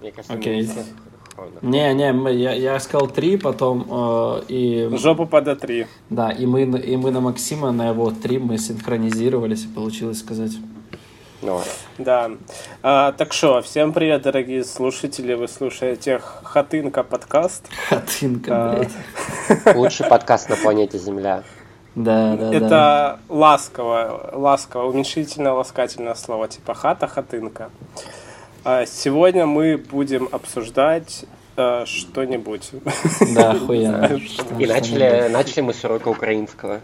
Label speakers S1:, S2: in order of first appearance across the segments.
S1: Мне кажется,
S2: Окей. Не, не, мы- я, я сказал три, потом э, и
S3: Жопу по D3.
S2: да, и мы на- и мы на Максима на его три мы синхронизировались и получилось сказать.
S1: Ну,
S3: Да. А, так что, всем привет, дорогие слушатели. Вы слушаете Хатынка подкаст.
S2: Хатынка,
S3: А.
S2: блядь.
S1: лучший подкаст на планете Земля.
S2: Да, да, да.
S3: Это ласково, ласково, уменьшительное, ласкательное слово, типа хата, хатынка. А, сегодня мы будем обсуждать э, что-нибудь.
S2: Да, охуенно.
S1: И начали, начали мы с урока украинского.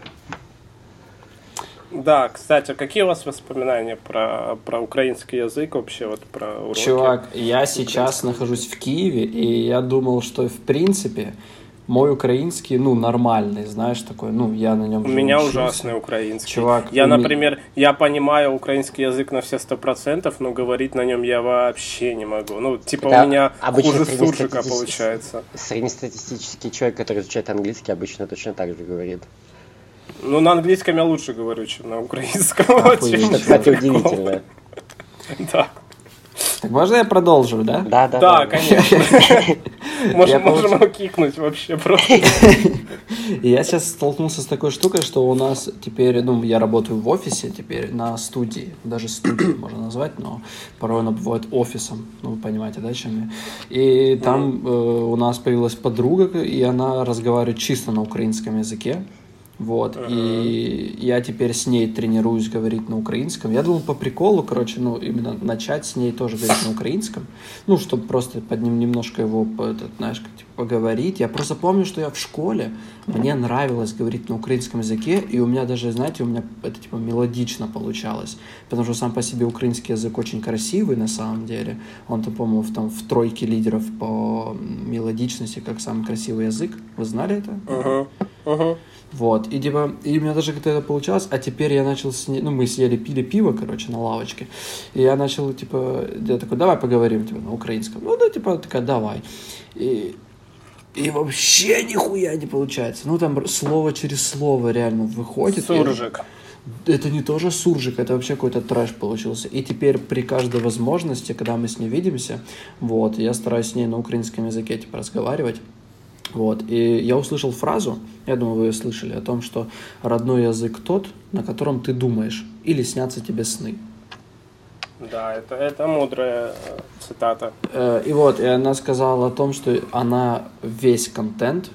S3: Да, кстати, какие у вас воспоминания про, про украинский язык вообще, вот про уроки?
S2: Чувак, я сейчас нахожусь в Киеве, и я думал, что в принципе мой украинский, ну, нормальный, знаешь, такой, ну, я на нем
S3: У меня
S2: учился.
S3: ужасный украинский.
S2: Чувак,
S3: я,
S2: ми-
S3: например, я понимаю украинский язык на все сто процентов, но говорить на нем я вообще не могу. Ну, типа
S1: Это
S3: у меня хуже суржика получается.
S1: Среднестатистический человек, который изучает английский, обычно точно так же говорит.
S3: Ну, на английском я лучше говорю, чем на украинском.
S2: Охуеть.
S3: чем
S1: кстати, удивительно.
S3: Да,
S2: Так можно я продолжу, да?
S1: Да, да,
S3: да, конечно.
S2: Я
S3: Можем можем его кикнуть вообще просто.
S2: Я сейчас столкнулся с такой штукой, что у нас теперь, ну, я работаю в офисе теперь на студии, даже студии можно назвать, но порой она бывает офисом, ну, вы понимаете, да, чем я. И там э, у нас появилась подруга, и она разговаривает чисто на украинском языке. Вот, и я теперь с ней тренируюсь говорить на украинском. Я думал по приколу, короче, ну, именно начать с ней тоже говорить на украинском. Ну, чтобы просто под ним немножко его, этот, знаешь, как, типа, поговорить. Я просто помню, что я в школе, мне нравилось говорить на украинском языке, и у меня даже, знаете, у меня это, типа, мелодично получалось. Потому что сам по себе украинский язык очень красивый, на самом деле. Он, то, по-моему, в, там, в тройке лидеров по мелодичности, как самый красивый язык. Вы знали это?
S3: Мгм, мгм.
S2: Вот, и типа, и у меня даже как-то это получалось, а теперь я начал с ней, ну, мы съели, пили пиво, короче, на лавочке, и я начал, типа, я такой, давай поговорим, типа, на украинском, ну, да, типа, такая, давай, и, и вообще нихуя не получается, ну, там слово через слово реально выходит. и-
S3: Суржик.
S2: это не тоже суржик, это вообще какой-то трэш получился. И теперь при каждой возможности, когда мы с ней видимся, вот, я стараюсь с ней на украинском языке, типа, разговаривать. Вот, и я услышал фразу, я думаю, вы ее слышали, о том, что родной язык тот, на котором ты думаешь, или снятся тебе сны.
S3: Да, это, это мудрая э, цитата.
S2: Э, И вот, и она сказала о том, что она весь контент,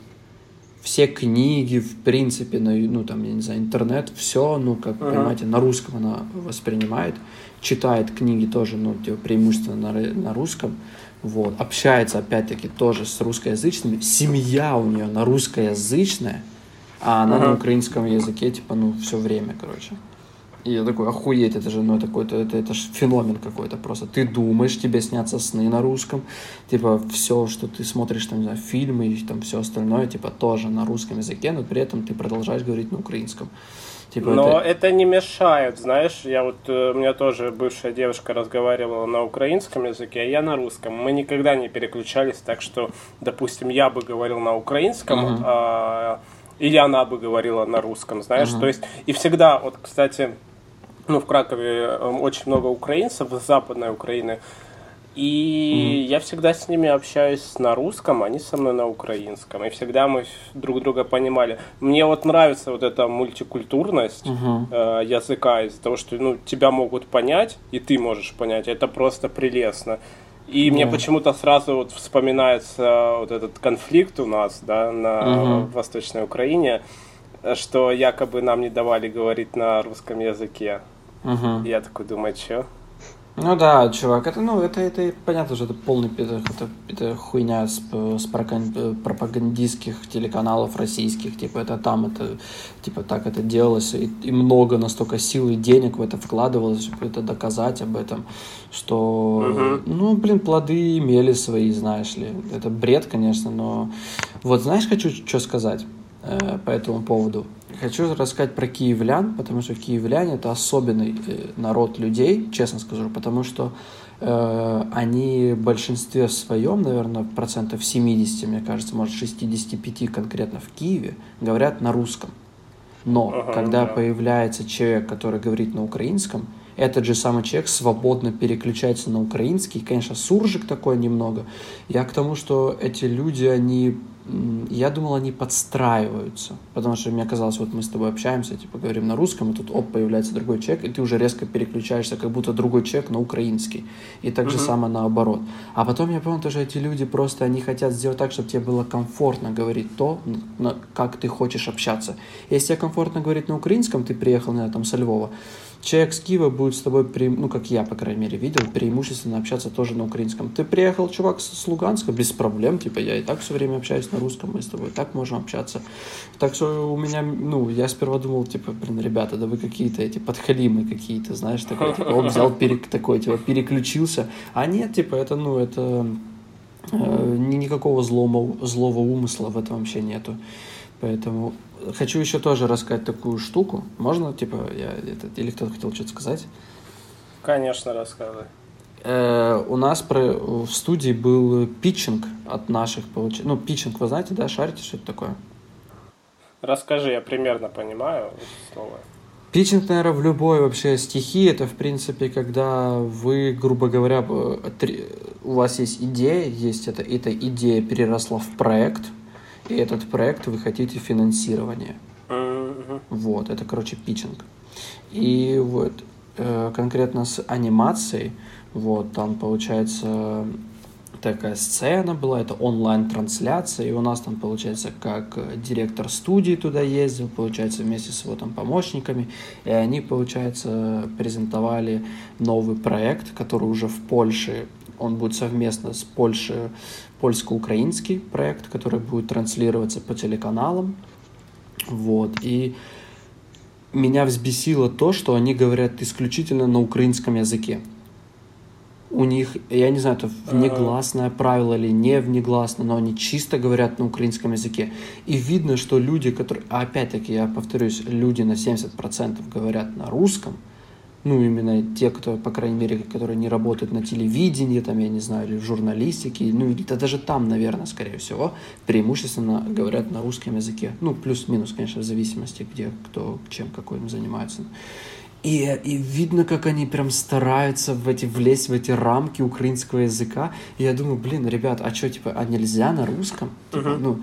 S2: все книги, в принципе, на, ну, там, я не знаю, интернет, все, ну, как, понимаете, на русском она воспринимает, читает книги тоже, ну, типа, преимущественно на, на русском, вот, общается, опять-таки, тоже с русскоязычными, семья у нее на русскоязычная, а она на
S3: Ага.
S2: украинском языке, типа, ну, все время, короче. И я такой, охуеть, это же, ну, это какой-то, это, это ж феномен какой-то просто. Ты думаешь, тебе снятся сны на русском, типа, все, что ты смотришь, там, не знаю, фильмы и там все остальное, типа, тоже на русском языке, но при этом ты продолжаешь говорить на украинском. Типа,
S3: Но
S2: это...
S3: это... не мешает, знаешь, я вот, э, у меня тоже бывшая девушка разговаривала на украинском языке, а я на русском. Мы никогда не переключались, так что, допустим, я бы говорил на украинском,
S2: Мгм.
S3: а, или она бы говорила на русском, знаешь,
S2: Мгм.
S3: то есть, и всегда, вот, кстати, ну, в Кракове э, очень много украинцев из Западной Украины, и я всегда с ними общаюсь на русском, они со мной на украинском. И всегда мы друг друга понимали. Мне вот нравится вот эта мультикультурность
S2: Мгм.
S3: э, языка из-за того, что ну, тебя могут понять, и ты можешь понять. Это просто прелестно. И мне
S2: Да.
S3: почему-то сразу вот вспоминается вот этот конфликт у нас, да, на
S2: Мгм.
S3: Восточной Украине, что якобы нам не давали говорить на русском языке.
S2: Мгм.
S3: Я такой думаю, что?
S2: Ну да, чувак, это, ну, это, это понятно, что это полный пи- это, это хуйня с, с э, пропагандистских телеканалов российских, типа это там, это, типа так это делалось, и, и много настолько сил и денег в это вкладывалось, чтобы это доказать об этом, что,
S3: Мгм.
S2: ну, блин, плоды имели свои, знаешь ли, это бред, конечно, но вот знаешь, хочу что сказать э, по этому поводу. Хочу рассказать про киевлян, потому что киевляне это особенный э, народ людей, честно скажу, потому что э, они в большинстве своем, наверное, процентов 70, мне кажется, может 65 конкретно в Киеве, говорят на русском. Но
S3: Ага,
S2: когда
S3: да.
S2: появляется человек, который говорит на украинском, этот же самый человек свободно переключается на украинский. Конечно, суржик такой немного. Я к тому, что эти люди, они я думал, они подстраиваются, потому что мне казалось, вот мы с тобой общаемся, типа говорим на русском, и тут оп, появляется другой человек, и ты уже резко переключаешься, как будто другой человек на украинский, и так же uh-huh. самое наоборот. А потом я понял, что эти люди просто, они хотят сделать так, чтобы тебе было комфортно говорить то, как ты хочешь общаться. Если тебе комфортно говорить на украинском, ты приехал, наверное, там со Львова, человек с Киева будет с тобой, ну, как я, по крайней мере, видел, преимущественно общаться тоже на украинском. Ты приехал, чувак, с Луганска, без проблем, типа, я и так все время общаюсь на русском, мы с тобой так можем общаться. Так что у меня, ну, я сперва думал, типа, блин, ребята, да вы какие-то эти подхалимы какие-то, знаешь, такой, типа, он взял, перек, такой, типа, переключился. А нет, типа, это, ну, это э, никакого злого, злого умысла в этом вообще нету. Поэтому хочу еще тоже рассказать такую штуку. Можно, типа, я это, или кто-то хотел что-то сказать?
S3: Конечно, рассказывай.
S2: Э, у нас про, в студии был питчинг от наших, получ... ну, питчинг, вы знаете, да, шарите, что это такое?
S3: Расскажи, я примерно понимаю слово.
S2: Питчинг, наверное, в любой вообще стихи, это, в принципе, когда вы, грубо говоря, у вас есть идея, есть эта, эта идея переросла в проект – и этот проект вы хотите финансирование. Uh-huh. Вот, это, короче, питчинг. И вот э, конкретно с анимацией, вот, там получается такая сцена была, это онлайн-трансляция, и у нас там, получается, как директор студии туда ездил, получается, вместе с его там помощниками, и они, получается, презентовали новый проект, который уже в Польше, он будет совместно с Польшей польско-украинский проект, который будет транслироваться по телеканалам. Вот. И меня взбесило то, что они говорят исключительно на украинском языке. У них, я не знаю, это внегласное правило или не внегласное, но они чисто говорят на украинском языке. И видно, что люди, которые, а опять-таки, я повторюсь, люди на 70% говорят на русском – ну, именно те, кто, по крайней мере, которые не работают на телевидении, там, я не знаю, или в журналистике, ну, или даже там, наверное, скорее всего, преимущественно говорят на русском языке. Ну, плюс-минус, конечно, в зависимости, где кто чем какой им занимается. И, и видно, как они прям стараются в эти, влезть в эти рамки украинского языка. И я думаю, блин, ребят, а что, типа, а нельзя на русском? Uh-huh. Ну,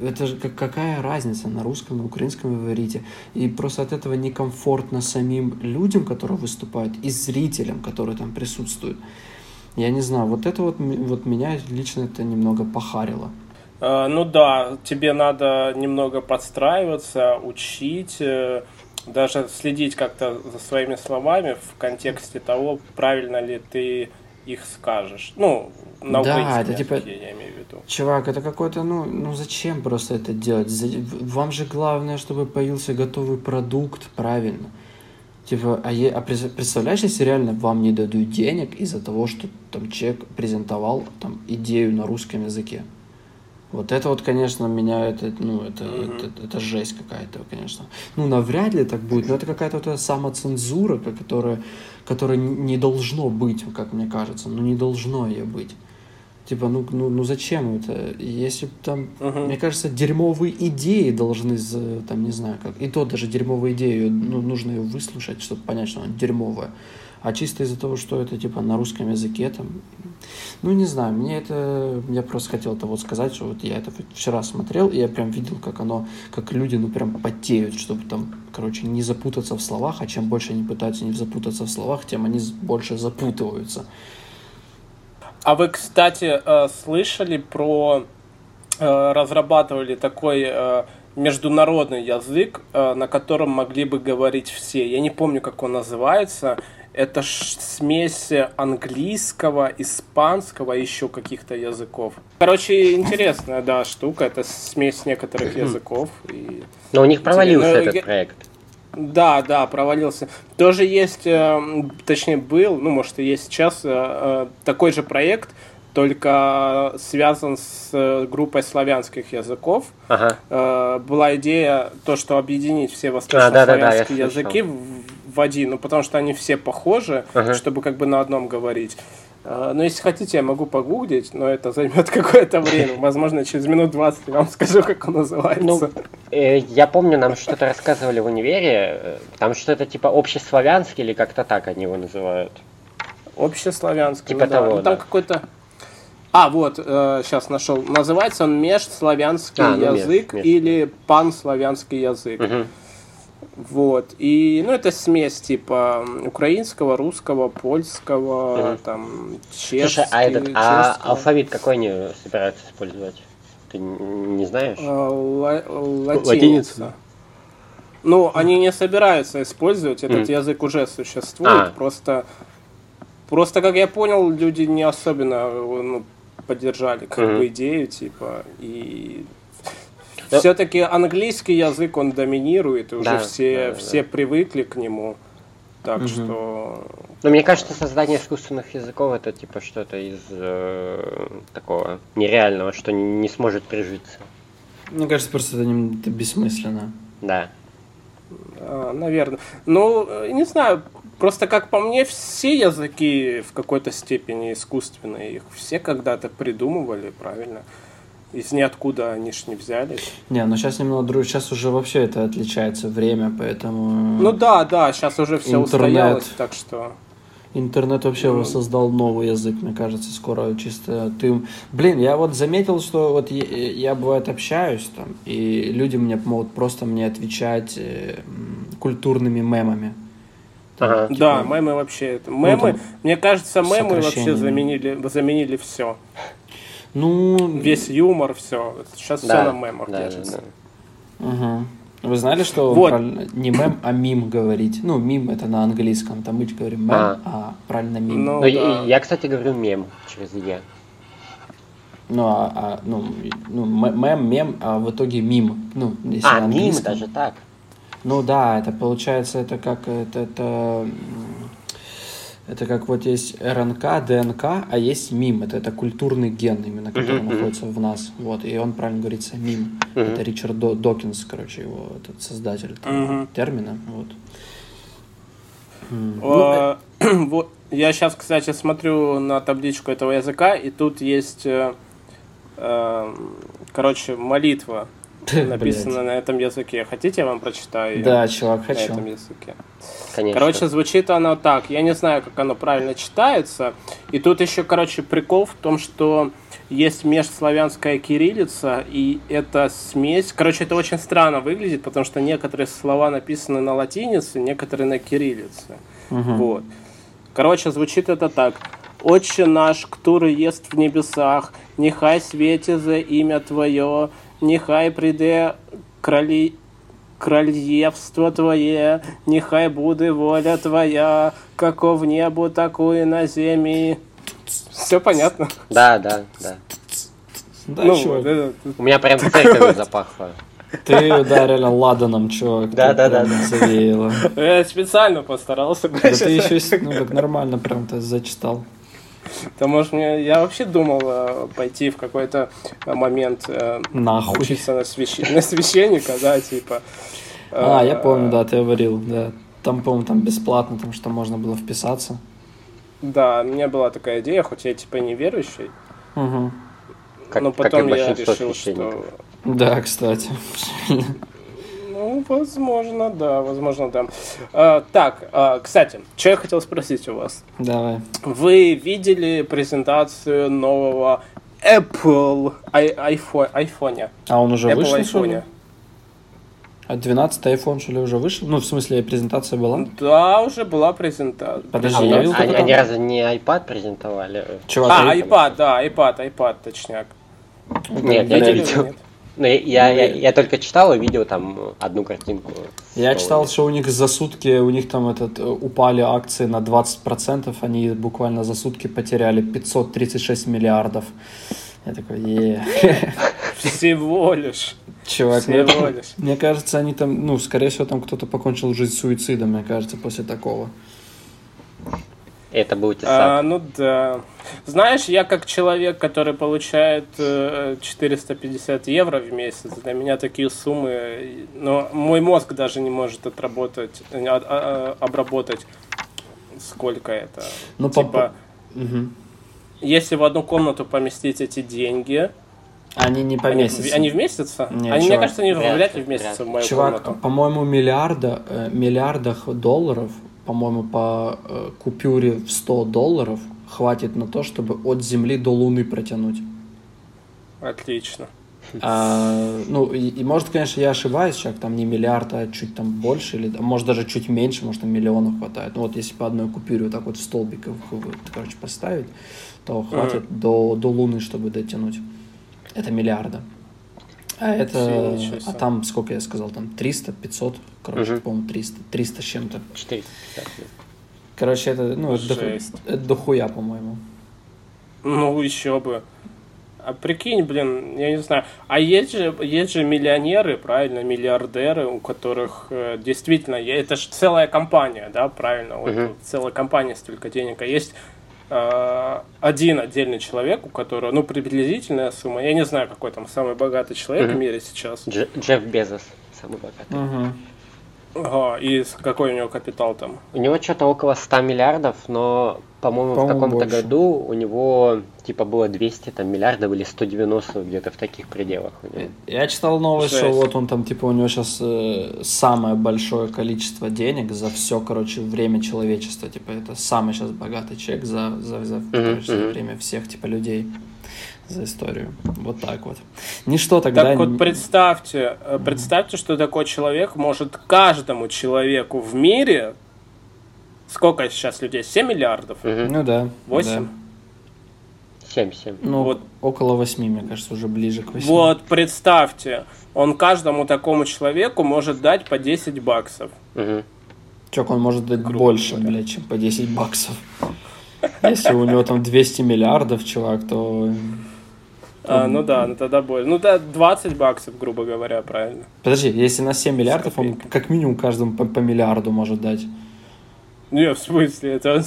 S2: это же как, какая разница, на русском, на украинском вы говорите. И просто от этого некомфортно самим людям, которые выступают, и зрителям, которые там присутствуют. Я не знаю, вот это вот, вот меня лично это немного похарило.
S3: Uh, ну да, тебе надо немного подстраиваться, учить э, даже следить как-то за своими словами в контексте того, правильно ли ты их скажешь. Ну, на
S2: да, это типа, я имею в виду. Чувак, это какой-то, ну, ну зачем просто это делать? Вам же главное, чтобы появился готовый продукт, правильно. Типа, а, е, а представляешь, если реально вам не дадут денег из-за того, что там человек презентовал там идею на русском языке? Вот это вот, конечно, меня это, ну, это, mm-hmm. это, это, жесть какая-то, конечно. Ну, навряд ли так будет, но это какая-то вот самоцензура, которая, которая не должно быть, как мне кажется, ну, не должно ее быть. Типа, ну, ну, ну зачем это? Если там, uh-huh. мне кажется, дерьмовые идеи должны, там, не знаю, как. И то даже дерьмовые идеи, ну, нужно ее выслушать, чтобы понять, что она дерьмовая а чисто из-за того, что это типа на русском языке там, ну не знаю, мне это, я просто хотел это вот сказать, что вот я это вчера смотрел, и я прям видел, как оно, как люди, ну прям потеют, чтобы там, короче, не запутаться в словах, а чем больше они пытаются не запутаться в словах, тем они больше запутываются.
S3: А вы, кстати, э, слышали про, э, разрабатывали такой э, международный язык, на котором могли бы говорить все. Я не помню, как он называется. Это смесь английского, испанского и еще каких-то языков. Короче, интересная, да, штука. Это смесь некоторых языков. И...
S1: Но у них провалился Но, этот проект.
S3: Да, да, провалился. Тоже есть, э, точнее был, ну может и есть сейчас э, э, такой же проект, только связан с группой славянских языков. Ага. Была идея то, что объединить все восточнославянские а, да, да, да, языки в один, ну потому что они все похожи, ага. чтобы как бы на одном говорить. А, Ну, если хотите, я могу погуглить, но это займет какое-то время. Возможно, через минут 20 я вам скажу, как он называется.
S1: Ну, э, я помню, нам что-то рассказывали в универе, э, там что-то типа общеславянский или как-то так они его называют.
S3: Общеславянский.
S1: Типа
S3: ну да.
S1: того,
S3: Ну, там
S1: да.
S3: какой-то... А, вот, сейчас нашел. Называется он межславянский
S1: А, ну, меж,
S3: язык
S1: меж.
S3: или панславянский язык.
S1: Мгм.
S3: Вот. И, ну, это смесь типа украинского, русского, польского,
S1: Мгм.
S3: там,
S1: Слушай,
S3: чешский,
S1: а, этот, а
S3: чешского.
S1: алфавит какой они собираются использовать? Ты не знаешь?
S3: А, ла-
S1: Латиницу,
S3: латиница. Ну, они не собираются использовать, этот
S1: Мгм.
S3: язык уже существует,
S1: А.
S3: просто, просто, как я понял, люди не особенно ну, поддержали как
S1: Мгм.
S3: бы идею, типа, и
S1: Да.
S3: все-таки английский язык, он доминирует, и уже
S1: Да,
S3: все,
S1: да, да,
S3: все
S1: да.
S3: привыкли к нему, так
S2: Мгм.
S3: что...
S1: Ну, мне кажется, создание искусственных языков это типа что-то из э, такого нереального, что не, сможет прижиться.
S2: Мне кажется, просто это, не- это бессмысленно.
S1: Да.
S3: наверное. Ну, э, не знаю, просто как по мне, все языки в какой-то степени искусственные. Их все когда-то придумывали, правильно? Из ниоткуда они ж не взялись.
S2: Не, ну сейчас немного друг, сейчас уже вообще это отличается время, поэтому
S3: Ну да, да, сейчас уже все
S2: Интернет.
S3: устоялось, так что...
S2: интернет вообще
S3: Ну.
S2: создал новый язык, мне кажется, скоро чисто ты, блин, я вот заметил, что вот я, я бывает общаюсь там, и люди мне могут просто мне отвечать э, культурными мемами. Там,
S1: Ага.
S2: типа,
S3: Да, мемы вообще... это- Мемы,
S2: там
S3: мне кажется, мемы вообще заменили, заменили все.
S2: Ну,
S3: Весь юмор, все. Сейчас все
S1: Да,
S3: на мемах
S1: да, да,
S3: держится.
S1: да.
S2: Мгм. Вы знали, что
S3: Вот.
S2: правильно не мем, а мим говорить? Ну, мим это на английском, там мы говорим мем,
S1: А.
S2: а, правильно мим.
S3: Ну,
S1: Ну,
S3: да.
S1: и- я, кстати, говорю мем через «е».
S2: Ну, а, а, ну, ну, мем, мем, а в итоге мим. Ну, если
S1: А,
S2: на
S1: мим
S2: английском.
S1: даже так.
S2: Ну да, это получается, это как это, это, м, это как вот есть РНК, ДНК, а есть мим. Это, это культурный ген, именно который
S1: мгм.
S2: находится в нас. Вот, и он правильно говорится мим.
S1: Мгм.
S2: Это Ричард До- Докинс, короче, его этот создатель этого
S3: Мгм.
S2: термина. Вот. Ну,
S3: Э, Вот, я сейчас, кстати, смотрю на табличку этого языка, и тут есть, э, э, короче, молитва, написана на этом языке. Хотите, я вам прочитаю?
S2: Да, чувак,
S3: на
S2: хочу.
S3: этом языке.
S1: Конечно.
S3: Короче, звучит оно так. Я не знаю, как оно правильно читается. И тут еще, короче, прикол в том, что есть межславянская кириллица, и это смесь. Короче, это очень странно выглядит, потому что некоторые слова написаны на латинице, некоторые на кириллице.
S2: Мгм.
S3: Вот. Короче, звучит это так. «Отче наш, который ест в небесах, нехай светится имя Твое, нехай приде крали... кральевство Твое, нехай буде воля Твоя, како в небу, такую на земле». Все понятно?
S1: Да, да, да.
S2: Да,
S3: ну,
S2: чувак,
S3: вот это-
S1: У меня прям церковью запахло.
S2: ты, да, реально ладаном, чувак.
S1: Да, да, да,
S2: завеяло.
S3: я специально постарался.
S2: Да ты еще, ну, так нормально прям ты зачитал.
S3: Да, может, мне... Я вообще думал э, пойти в какой-то э, момент э,
S2: Нахуй.
S3: учиться на, свящ- на священника, да, типа.
S2: А,
S3: Э,
S2: я помню, да, ты говорил, да. Там, по-моему, там бесплатно, там что можно было вписаться.
S3: Да, у меня была такая идея, хоть я типа не верующий,
S2: Угу.
S1: Как,
S3: но
S1: как
S3: потом я
S1: большинство
S3: решил, что...
S2: Да, кстати.
S3: Ну, возможно, да, возможно, да. А, так, а, кстати, что я хотел спросить у вас.
S2: Давай.
S3: Вы видели презентацию нового Apple ай- iPhone, iPhone?
S2: А он уже
S3: Apple
S2: вышел,
S3: iPhone.
S2: А 12 iPhone, что ли, уже вышел? Ну, в смысле, презентация была?
S3: Да, уже была презентация.
S2: Подожди,
S1: А,
S2: я видел
S1: они, они разве не iPad презентовали?
S2: Чувак,
S3: А, iPad, да, iPad, iPad, точняк.
S1: Нет, я не
S3: Видели
S1: видел.
S3: нет?
S1: Ну, я, я, я, я только читал и видел там одну картинку.
S2: Я читал, что у них за сутки, у них там этот, э, упали акции на 20%, они буквально за сутки потеряли 536 миллиардов. Я такой, е
S3: Всего лишь.
S2: Чувак, мне,
S3: Всего лишь.
S2: мне кажется, они там, ну, скорее всего, там кто-то покончил жизнь суицидом, мне кажется, после такого.
S1: Это был
S3: А,
S1: Тесак.
S3: ну да. Знаешь, я как человек, который получает э, 450 евро в месяц, для меня такие суммы, э, но мой мозг даже не может отработать, э, а- а- обработать, сколько это.
S2: Ну, по-
S3: типа,
S2: Мгм.
S3: если в одну комнату поместить эти деньги,
S2: Они не
S3: они,
S2: поместятся.
S3: в- они вместятся?
S2: Не,
S3: они, мне
S2: чувак,
S3: кажется, они
S1: вряд
S3: вряд ли вместятся
S1: вряд
S3: в мою
S2: Чувак,
S3: комнату.
S2: по-моему, миллиарда, э, миллиардах долларов, по-моему, по э, купюре в 100 долларов хватит на то, чтобы от Земли до Луны протянуть.
S3: Отлично.
S2: А, ну, и, и может, конечно, я ошибаюсь, человек, там не миллиард, а чуть там больше, или а может даже чуть меньше, может, там миллионов хватает. Ну, вот если по одной купюре вот так вот в столбик, их, вот, короче, поставить, то хватит до, до Луны, чтобы дотянуть. Это миллиарда. А это, а там, сколько я сказал, там 300, 500, короче,
S1: Мгм.
S2: по-моему, 300, 300 с чем-то.
S1: 450.
S2: Короче, это, ну, это,
S3: Жесть.
S2: это дохуя, по-моему.
S3: Ну, еще бы. А прикинь, блин, я не знаю. А есть же, есть же миллионеры, правильно, миллиардеры, у которых э, действительно, это же целая компания, да, правильно, вот, вот целая компания столько денег. А есть один отдельный человек, у которого, ну, приблизительная сумма, я не знаю, какой там самый богатый человек в
S1: Мгм.
S3: мире сейчас,
S1: Дж- Джефф Безос, самый богатый.
S2: Угу.
S3: Ага, и какой у него капитал там.
S1: У него что-то около 100 миллиардов, но, по-моему, в
S2: По-моему,
S1: каком-то
S2: больше.
S1: году у него типа было 200 там, миллиардов или 190 где-то в таких пределах у него.
S2: Я читал новость, что вот он там, типа, у него сейчас самое большое количество денег за все, короче, время человечества. Типа, это самый сейчас богатый человек за, за, за, короче, за время всех, типа, людей за историю. Вот так вот. Ничто тогда...
S3: Так вот представьте, э, представьте, что такой человек может каждому человеку в мире, сколько сейчас людей, 7 миллиардов?
S2: Ну да.
S3: Восемь?
S2: да.
S1: 7-7.
S2: Ну,
S3: Вот.
S2: около восьми, мне кажется, уже ближе к восьми.
S3: Вот, представьте, он каждому такому человеку может дать по 10 баксов.
S1: Мгм.
S2: Чувак, он может дать
S3: Грубо
S2: больше,
S3: говоря.
S2: блядь, чем по 10 баксов. Если у него там 200 миллиардов, чувак, то...
S3: А, ну да, ну тогда больше. Ну да, 20 баксов, грубо говоря, правильно.
S2: Подожди, если на 7 миллиардов, он как минимум каждому по, по миллиарду может дать.
S3: Не, в смысле, это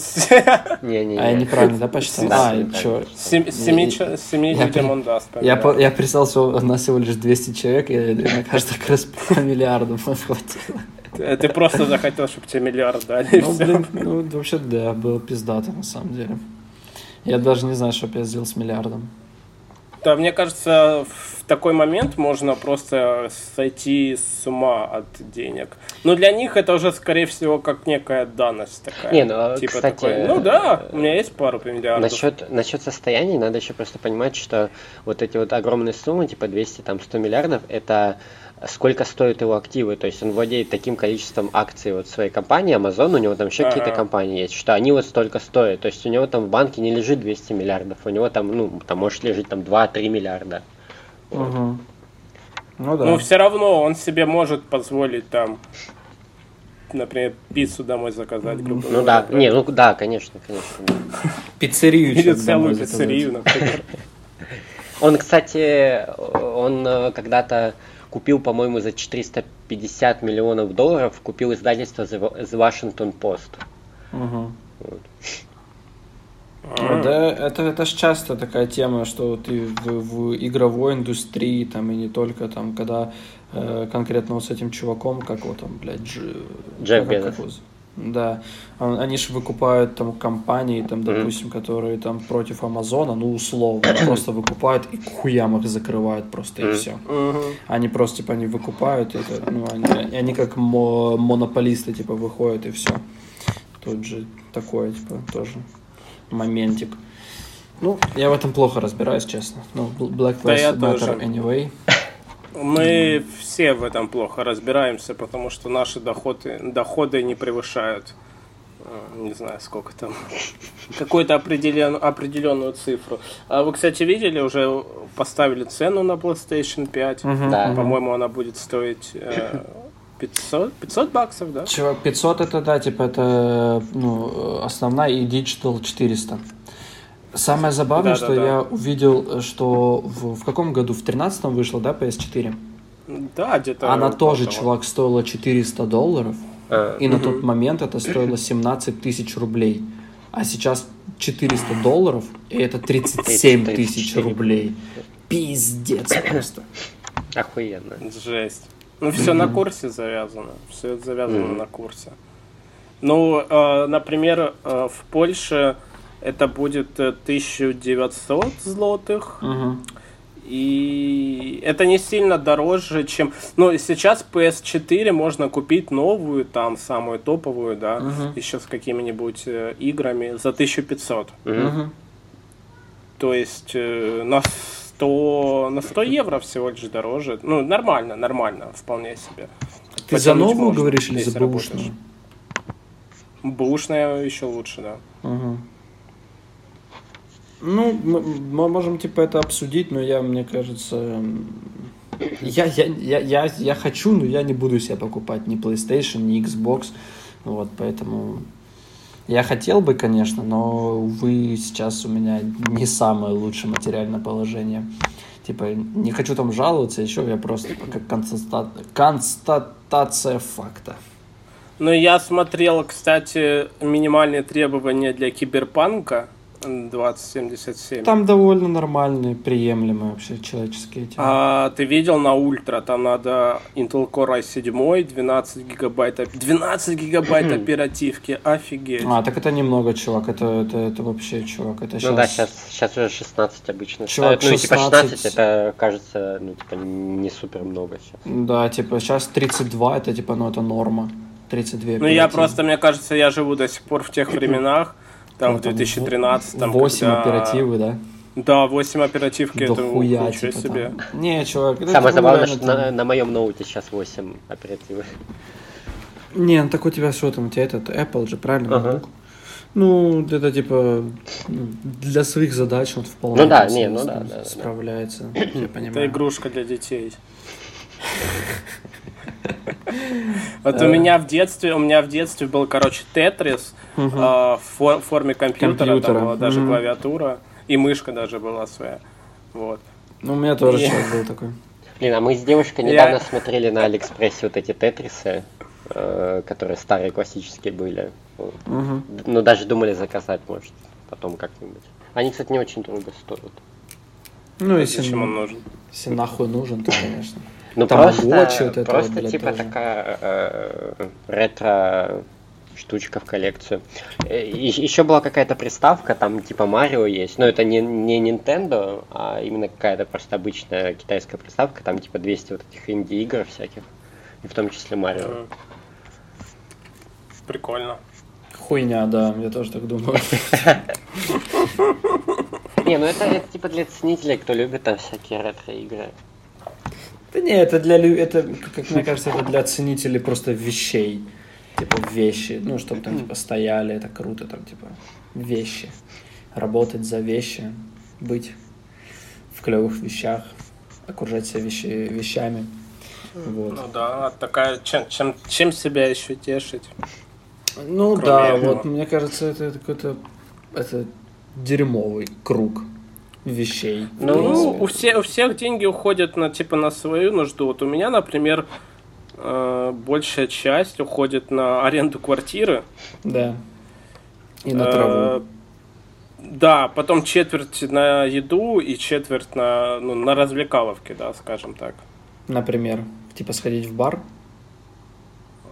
S1: Не-не-не.
S2: А я неправильно, да, посчитал? А, чё?
S3: семи, людям он даст.
S2: Я, представил, что у нас всего лишь 200 человек, и на каждый как раз по миллиарду хватило.
S3: Ты просто захотел, чтобы тебе миллиард дали.
S2: Ну, блин, ну, вообще, да, было пиздато, на самом деле. Я даже не знаю, что бы я сделал с миллиардом.
S3: Да, мне кажется, в такой момент можно просто сойти с ума от денег. Но для них это уже, скорее всего, как некая данность такая.
S1: Не, ну, а,
S3: типа
S1: кстати,
S3: такой, ну да, у меня есть пару миллиардов.
S1: Насчет, насчет состояний надо еще просто понимать, что вот эти вот огромные суммы, типа 200, там 100 миллиардов, это сколько стоят его активы, то есть он владеет таким количеством акций вот своей компании, Amazon, у него там еще
S3: Ага.
S1: какие-то компании есть, что они вот столько стоят, то есть у него там в банке не лежит 200 миллиардов, у него там, ну, там может лежит там 2-3 миллиарда.
S2: Мгм. Ну да.
S3: Но все равно он себе может позволить там, например, пиццу домой заказать, грубо
S1: Ну
S3: говоря,
S1: да,
S3: правильно?
S1: не, ну да, конечно, конечно. да.
S2: Пиццерию
S3: Или целую пиццерию, например.
S1: Он, кстати, он э, когда-то купил, по-моему, за 450 миллионов долларов, купил издательство The Washington Post.
S2: Мгм.
S1: Вот.
S2: Ну Да, это, это ж часто такая тема, что ты в, в игровой индустрии, там, и не только, там, когда э, конкретно вот с этим чуваком, как вот там, блядь, Дж...
S1: Джефф
S2: как- как
S1: Безос.
S2: его з- Да, Он- они же выкупают там компании, там, допустим, которые там против Амазона, ну, условно, просто выкупают и к хуям их закрывают просто, и
S1: Мгм.
S2: все.
S3: Мгм.
S2: Они просто, типа, они выкупают, это, ну, они, они как мо- монополисты, типа, выходят, и все. Тут же такое, типа, тоже моментик. Ну, я в этом плохо разбираюсь, честно. Ну, Bl- Black
S3: Да,
S2: Lives Matter
S3: тоже.
S2: anyway.
S3: Мы все в этом плохо разбираемся, потому что наши доходы, доходы не превышают, э, не знаю, сколько там, какую-то определен, определенную цифру. А вы, кстати, видели, уже поставили цену на PlayStation 5.
S2: Мгм,
S1: Да.
S3: По-моему, она будет стоить э, 500, 500 баксов, да?
S2: Чувак, 500 это, да, типа, это, ну, э, основная и Digital 400. Самое забавное,
S3: Да-да-да.
S2: что я увидел, э, что в, в каком году? В 13 вышла, да, PS4?
S3: Да, где-то.
S2: Она тоже,
S3: того.
S2: чувак, стоила 400 долларов.
S1: А,
S2: И на тот момент это стоило 17 тысяч рублей. А сейчас 400 долларов, и это 37 тысяч
S1: 34.
S2: рублей. Пиздец просто.
S1: Охуенно.
S3: Жесть. Ну, все на курсе завязано. Все это завязано на курсе. Ну, э, например, э, в Польше это будет э, 1900 злотых.
S2: Угу.
S3: И это не сильно дороже, чем... Ну, сейчас PS4 можно купить новую, там, самую топовую, да,
S2: Мгм.
S3: еще с какими-нибудь э, играми за 1500.
S1: Мгм.
S2: Угу.
S3: То есть э, на 100, на 100 евро всего лишь дороже. Ну, нормально, нормально, вполне себе.
S2: Ты за
S3: Потянуть
S2: новую
S3: можно,
S2: говоришь или
S3: если
S2: за бэушную?
S3: Бушная еще лучше, да.
S2: Угу. Ну, мы, можем типа это обсудить, но я, мне кажется, м, я, я, я, я, я хочу, но я не буду себе покупать ни PlayStation, ни Xbox, вот, поэтому я хотел бы, конечно, но, увы, сейчас у меня не самое лучшее материальное положение. Типа, не хочу там жаловаться, еще я просто как констата- констатация факта.
S3: Ну, я смотрел, кстати, минимальные требования для Киберпанка 2077.
S2: Там довольно нормальные, приемлемые вообще человеческие эти.
S3: А ты видел на ультра, там надо Intel Core i7, 12 гигабайт, оп- 12 гигабайт оперативки, офигеть.
S2: А, так это немного, чувак. Это, это, это вообще, чувак, это сейчас...
S1: Ну да, сейчас, сейчас уже 16 обычно
S2: Чувак,
S1: ставят. Ну и типа
S2: 16.
S1: 16 это кажется, ну типа не супер много сейчас.
S2: Да, типа, сейчас 32, это типа, ну, это норма. 32
S3: Ну, я
S2: оперативки.
S3: просто, мне кажется, я живу до сих пор в тех временах, там, в
S2: Ну, там
S3: 2013, там,
S2: 8
S3: когда-
S2: оперативы, да?
S3: Да, 8 оперативки,
S2: До
S3: это
S2: хуя,
S3: ничего
S2: типа,
S3: себе.
S2: там. Не, чувак, это
S1: Самое забавное, что на, на моем ноуте сейчас 8 оперативы.
S2: Не, ну так у тебя что там, у тебя этот Apple же, правильно?
S1: Ага.
S2: Ну, это типа ну, для своих задач он вполне
S1: Ну да, не, ну
S2: с-
S1: да, да, да.
S2: справляется. Я
S3: Это
S2: понимаю.
S3: игрушка для детей. Вот у меня в детстве, у меня в детстве был, короче, Тетрис а, в фо- форме компьютера,
S2: Компьютера,
S3: там была даже клавиатура, и мышка даже была своя. Вот.
S2: Ну, у меня тоже человек был такой.
S1: Блин, а мы с девушкой недавно смотрели на Алиэкспрессе вот эти тетрисы, э, которые старые классические были. Ну даже думали заказать, может, потом как-нибудь. Они, кстати, не очень дорого стоят.
S2: Ну, если,
S3: Зачем он нужен?
S2: если нахуй нужен, то, конечно.
S1: Ну
S2: Тамагочи
S1: просто,
S2: вот это
S1: просто
S2: вот,
S1: типа
S2: тоже.
S1: такая э, ретро штучка в коллекцию. Еще была какая-то приставка, там типа Марио есть, но это не, не Nintendo, а именно какая-то просто обычная китайская приставка, там типа 200 вот этих инди-игр всяких, и в том числе Марио.
S3: Прикольно.
S2: Хуйня, да, я тоже так думаю.
S1: Не, ну это, это типа для ценителей, кто любит там всякие ретро-игры.
S2: Да не, это для лю- это, как мне кажется, это для ценителей просто вещей. Типа вещи. Ну, чтобы там типа стояли, это круто, там, типа, вещи. Работать за вещи, быть в клевых вещах, окружать себя вещи, вещами. Вот.
S3: Ну да, такая, чем, чем, чем себя еще тешить?
S2: Ну
S3: Кроме
S2: да,
S3: этого.
S2: вот мне кажется, это какой-то это дерьмовый круг вещей.
S1: Ну,
S3: у, все, у всех деньги уходят на типа на свою нужду. Вот у меня, например, э, большая часть уходит на аренду квартиры.
S2: Да. И на
S3: Э,
S2: траву.
S3: Да, потом четверть на еду и четверть на, ну, на развлекаловки, да, скажем так.
S2: Например, типа сходить в бар.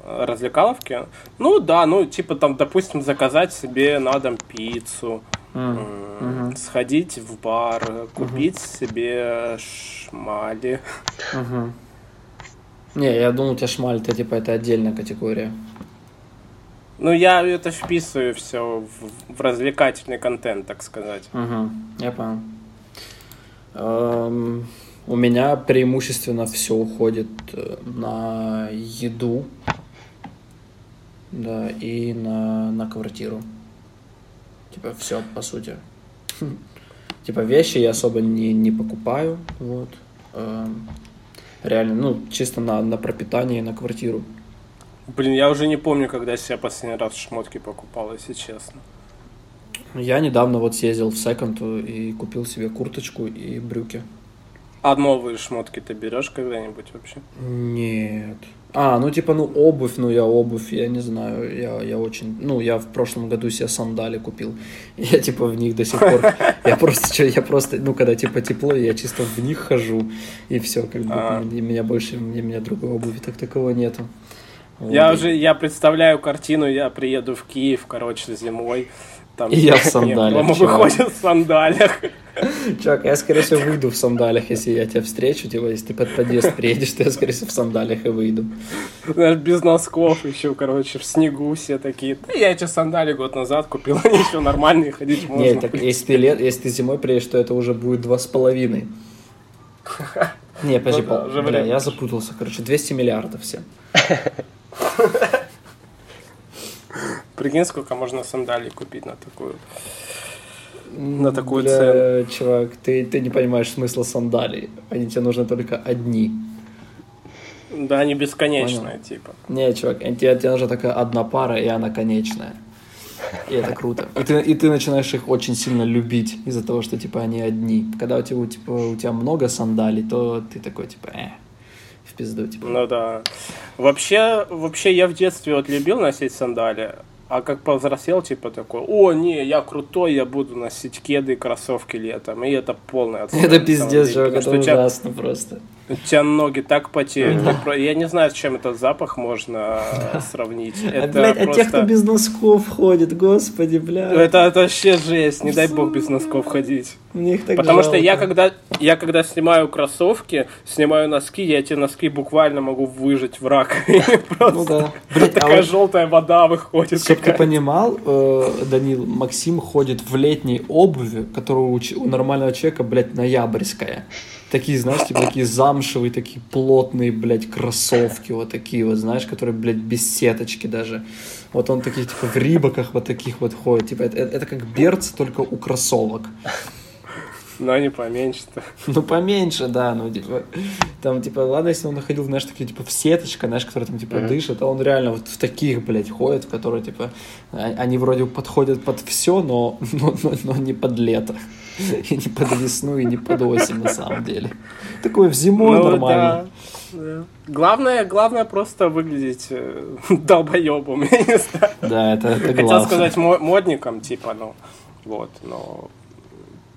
S3: Э, Развлекаловки? Ну да, ну типа там, допустим, заказать себе на дом пиццу,
S2: Мгм.
S3: сходить в бар, купить себе шмали.
S2: Мгм. Не, я думал, у тебя шмаль, это типа это отдельная категория.
S3: Ну, я это вписываю все в, в развлекательный контент, так сказать.
S2: Угу, я понял. Эм, у меня преимущественно все уходит э, на еду, да, и на, на квартиру. Типа все, по сути. Типа вещи я особо не, не покупаю, вот. Эм, реально, ну, чисто на, на пропитание и на квартиру.
S3: Блин, я уже не помню, когда я себе последний раз шмотки покупал, если честно.
S2: Я недавно вот съездил в секонд и купил себе курточку и брюки.
S3: А новые шмотки ты берешь когда-нибудь вообще?
S2: Нет. А, ну типа, ну обувь, ну я обувь, я не знаю, я, я очень, ну я в прошлом году себе сандали купил, я типа в них до сих пор, я просто, чё, я просто, ну когда типа тепло, я чисто в них хожу, и все, как бы,
S3: А.
S2: меня больше, мне, меня другой обуви так такового нету. Вот.
S3: Я уже, я представляю картину, я приеду в Киев, короче, зимой, Там
S2: И я в
S3: Рома
S2: чувак.
S3: выходит в сандалиях.
S2: Чувак, я, скорее всего, выйду в сандалиях, если я тебя встречу, типа, если ты под подъезд приедешь, то я, скорее всего, в сандалиях и выйду.
S3: Знаешь, без носков еще, короче, в снегу все такие. Да я эти сандали год назад купил, они еще нормальные, ходить можно.
S2: Нет, так если ты, лет, если ты зимой приедешь, то это уже будет два с половиной. Не, подожди,
S3: Ну да,
S2: пол- бля, я запутался, короче, 200 миллиардов все.
S3: Прикинь, сколько можно сандалий купить на такую. На такую
S2: Бля,
S3: цену.
S2: чувак, ты, ты не понимаешь смысла сандалий. Они тебе нужны только одни.
S3: Да, они бесконечные, типа.
S2: Не, чувак, они- тебе, тебе нужна такая одна пара, и она конечная. И это круто. И ты, и ты начинаешь их очень сильно любить из-за того, что, типа, они одни. Когда у тебя, типа, у тебя много сандалий, то ты такой, типа, э, в пизду, типа.
S3: Ну да. Вообще, вообще я в детстве вот любил носить сандали, а как повзрослел, типа такой, о, не, я крутой, я буду носить кеды и кроссовки летом. И это полный отстой,
S2: Это пиздец,
S3: потому
S2: это ужасно просто.
S3: У тебя ноги так потеют. про- Я не знаю, с чем этот запах можно э, сравнить.
S2: А,
S3: Это
S2: блядь, а те, кто
S3: просто...
S2: без носков ходит, господи, бля.
S3: Это, это вообще жесть, не дай бог без носков ходить.
S2: Мне их так
S3: Потому что я
S2: жалко.
S3: когда, я когда снимаю кроссовки, снимаю носки, я эти носки буквально могу выжать в раковине.
S2: Ну
S3: Просто
S2: да. А
S3: такая желтая вода выходит.
S2: Чтоб ты понимал, э, Данил, Максим ходит в летней обуви, ч- у нормального человека, блядь, ноябрьская. Такие, знаешь, типа такие замшевые, такие плотные, блядь, кроссовки, вот такие вот, знаешь, которые, блядь, без сеточки даже. Вот он таких, типа, в рибаках вот таких вот ходит. Типа, это, это как берц, только у кроссовок.
S3: Но они поменьше-то.
S2: Ну, поменьше, да, ну, типа, там, типа, ладно, если он находил, знаешь, такие, типа, в сеточка, знаешь, которые там, типа, дышат, а он реально вот в таких, блядь, ходит, в которые, типа, а- они вроде подходят под все, но, но, но, но не под лето. И не под весну, и не под осень, на самом деле. Такое в зимой нормально.
S3: да, да. Главное, главное просто выглядеть э, долбоебом, я не знаю.
S2: Да, это, это
S3: Хотел
S2: главное.
S3: сказать мо- модником, типа, ну, вот, но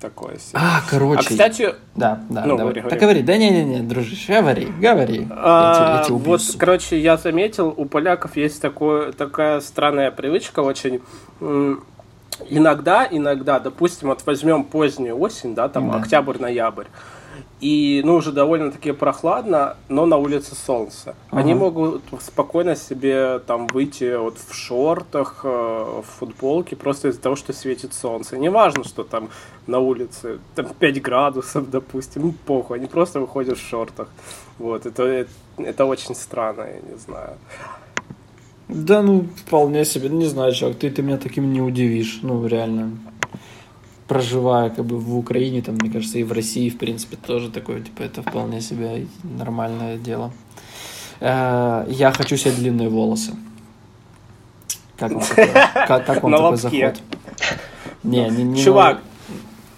S3: такое себе.
S2: А, короче.
S3: А, кстати,
S2: Да, да,
S3: Ну,
S2: давай.
S3: говори,
S2: Да
S3: говори.
S2: да не-не-не, дружище, говори, говори.
S3: А,
S2: Я тебя- я тебя
S3: вот, короче, я заметил, у поляков есть такое, такая странная привычка очень. м, Иногда, иногда, допустим, вот возьмем позднюю осень, да, там
S2: Да.
S3: октябрь-ноябрь, и, ну, уже довольно-таки прохладно, но на улице солнце. Они
S2: Ага.
S3: могут спокойно себе там выйти вот в шортах, э, в футболке, просто из-за того, что светит солнце. Не важно, что там на улице там 5 градусов, допустим, ну, похуй, они просто выходят в шортах. Вот, это, это, это очень странно, я не знаю.
S2: Да, ну, вполне себе, ну, не знаю, чувак, ты, ты меня таким не удивишь, ну, реально. Проживая, как бы, в Украине, там, мне кажется, и в России, в принципе, тоже такое, типа, это вполне себе нормальное дело. Э, Я хочу себе длинные волосы. Как вам такое? Как, как вам такой заход? Не, не, не
S3: Чувак,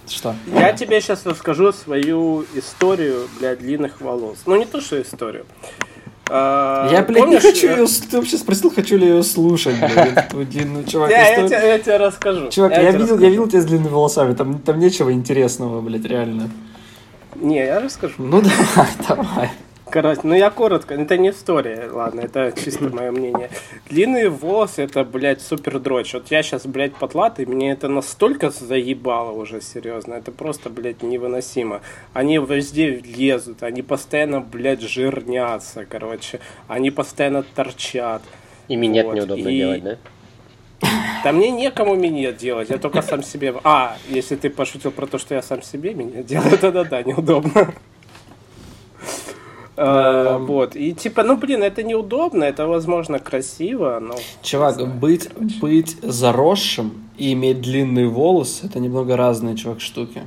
S2: Что?
S3: Я тебе сейчас расскажу свою историю для длинных волос. Ну, не то, что историю. А,
S2: Я, блядь,
S3: помнишь,
S2: не хочу
S3: э,
S2: ее... Ты вообще спросил, хочу ли ее слушать, блядь. Ну, чувак,
S3: Я, тебе, расскажу.
S2: Чувак, я, видел, тебя с длинными волосами, там нечего интересного, блядь, реально.
S3: Не, я расскажу.
S2: Ну давай, давай.
S3: Короче, ну я коротко, это не история, ладно, это чисто мое мнение. Длинные волосы, это, блядь, супер дрочь. Вот я сейчас, блядь, потлатый, мне это настолько заебало уже, серьезно. Это просто, блядь, невыносимо. Они везде лезут, они постоянно, блядь, жирнятся, короче. Они постоянно торчат.
S1: И минет
S3: Вот,
S1: неудобно
S3: и-
S1: делать, да?
S3: Да мне некому минет делать, я только сам себе... А, если ты пошутил про то, что я сам себе минет делаю, тогда да, неудобно. А. Вот, и типа, ну блин, это неудобно, это возможно красиво, но...
S2: Чувак, быть, быть заросшим и иметь длинные волосы, это немного разные, чувак, штуки.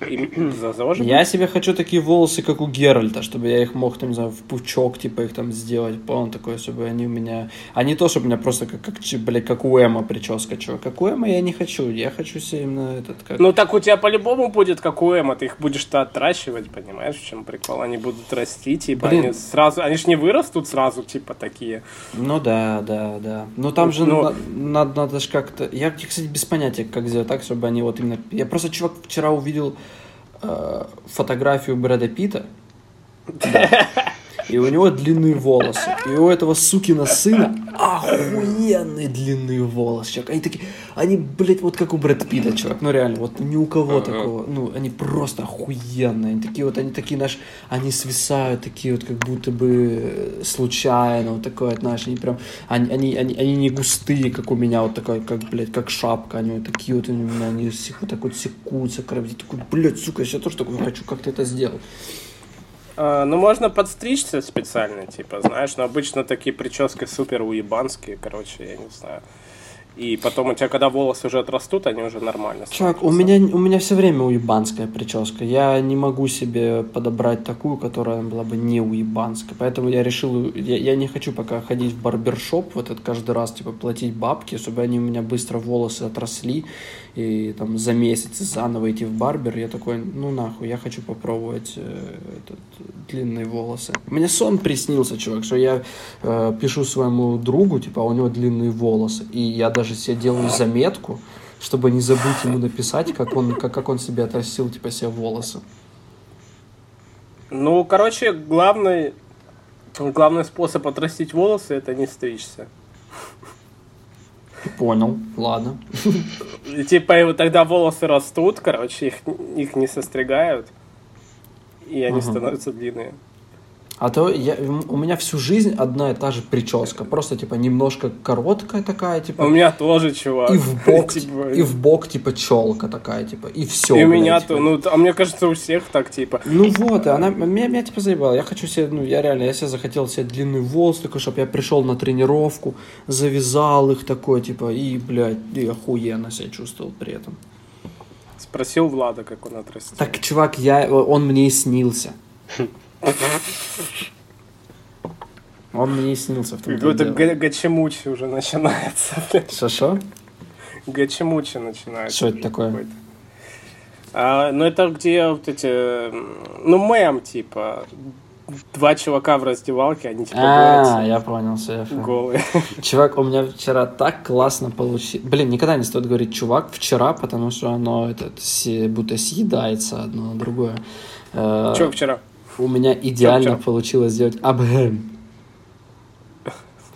S2: Я себе хочу такие волосы, как у Геральта, чтобы я их мог, там, не знаю, в пучок, типа, их там сделать, понял, такое, чтобы они у меня... А не то, чтобы у меня просто, как, как, блядь, как у Эма прическа, чувак. Как у Эма я не хочу, я хочу себе именно этот, как...
S3: Ну так у тебя по-любому будет как у Эма, ты их будешь-то отращивать, понимаешь, в чем прикол? Они будут расти, типа,
S2: Блин.
S3: они сразу, они ж не вырастут сразу, типа, такие.
S2: Ну да, да, да. Но там же
S3: Ну-
S2: на- надо, надо же как-то... Я, кстати, без понятия, как сделать так, чтобы они вот именно... Я просто, чувак, вчера увидел э, фотографию Брэда Питта. и у него длинные волосы. И у этого сукина сына охуенные длинные волосы, чувак. Они такие, они, блядь, вот как у Брэд Питта, чувак. Ну реально, вот ни у кого такого. Ну, они просто охуенные. Они такие вот, они такие, наш, они свисают такие вот, как будто бы случайно, вот такое, знаешь, они прям, они, они, они, они не густые, как у меня, вот такая, как, блядь, как шапка. Они вот такие вот, они, они вот так вот секутся, кровь. Такой, блядь, сука, я тоже такой хочу, как ты это сделал.
S3: А, ну, можно подстричься специально, типа, знаешь, но обычно такие прически супер уебанские, короче, я не знаю. И потом у тебя, когда волосы уже отрастут, они уже нормально
S2: Чувак, у меня, у меня все время уебанская прическа. Я не могу себе подобрать такую, которая была бы не уебанская. Поэтому я решил, я, я не хочу пока ходить в барбершоп, вот этот каждый раз, типа, платить бабки, чтобы они у меня быстро волосы отросли, и там за месяц заново идти в барбер. Я такой, ну нахуй, я хочу попробовать э, этот, длинные волосы. Мне сон приснился, чувак, что я э, пишу своему другу, типа, а у него длинные волосы, и я даже даже себе делаю заметку, чтобы не забыть ему написать, как он, как, как он себе отрастил, типа, себе волосы.
S3: Ну, короче, главный, главный способ отрастить волосы это не стричься.
S2: Понял, ладно.
S3: Типа, и вот тогда волосы растут, короче, их, их не состригают, и они ага. становятся длинные.
S2: А то я, у меня всю жизнь одна и та же прическа. Просто, типа, немножко короткая такая, типа.
S3: У меня тоже, чувак.
S2: И в бок, типа... и в бок типа, челка такая, типа, и все.
S3: И у меня типа. то, ну, а мне кажется, у всех так, типа.
S2: Ну вот, и она, меня, меня, типа, заебала. Я хочу себе, ну, я реально, я себе захотел себе длинный волос такой, чтобы я пришел на тренировку, завязал их такой, типа, и, блядь, и охуенно себя чувствовал при этом.
S3: Спросил Влада, как он отрастил.
S2: Так, чувак, я, он мне и снился. Он мне и снился в том
S3: Какой-то гачемучи уже начинается.
S2: Что-что?
S3: Гачемучи начинается.
S2: Что это такое?
S3: А, ну, это где вот эти... Ну, мем, типа. Два чувака в раздевалке, они типа
S2: А, я понял, все.
S3: Голые.
S2: Чувак, у меня вчера так классно получилось. Блин, никогда не стоит говорить чувак вчера, потому что оно этот, будто съедается одно на другое.
S3: Че вчера?
S2: У меня идеально получилось сделать абхэм.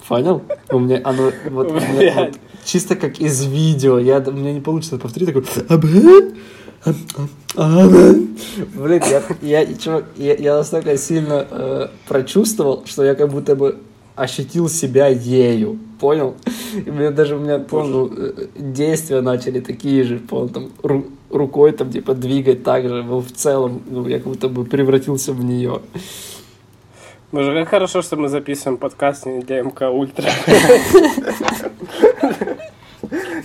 S2: Понял? У меня оно вот, меня, вот чисто как из видео. Я, у меня не получится повторить такой абхэм. Блин, я, я, чувак, я, я настолько сильно э, прочувствовал, что я как будто бы ощутил себя ею, понял? И мне даже у меня, понял, э, действия начали такие же, понял, там, ру, рукой там, типа, двигать так же, ну, в целом, ну, я как будто бы превратился в нее.
S3: Боже, как хорошо, что мы записываем подкаст не для МК Ультра.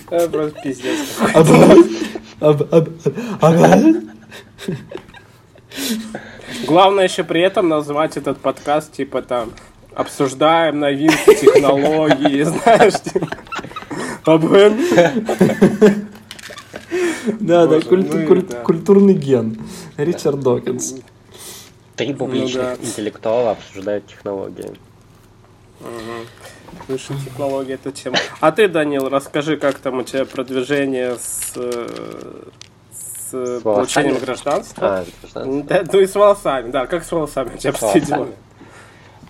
S3: Просто пиздец. Главное еще при этом назвать этот подкаст, типа, там, обсуждаем новинки технологии, знаешь,
S2: Да, да, культурный ген. Ричард Докинс.
S1: Три ну публичных интеллектуала обсуждают технологии.
S3: Слушай, технологии это тема. А ты, Данил, расскажи, как там у тебя продвижение с, с, с получением гражданства? А, гражданство. Да, ну и с волосами, да, как с волосами у тебя дела?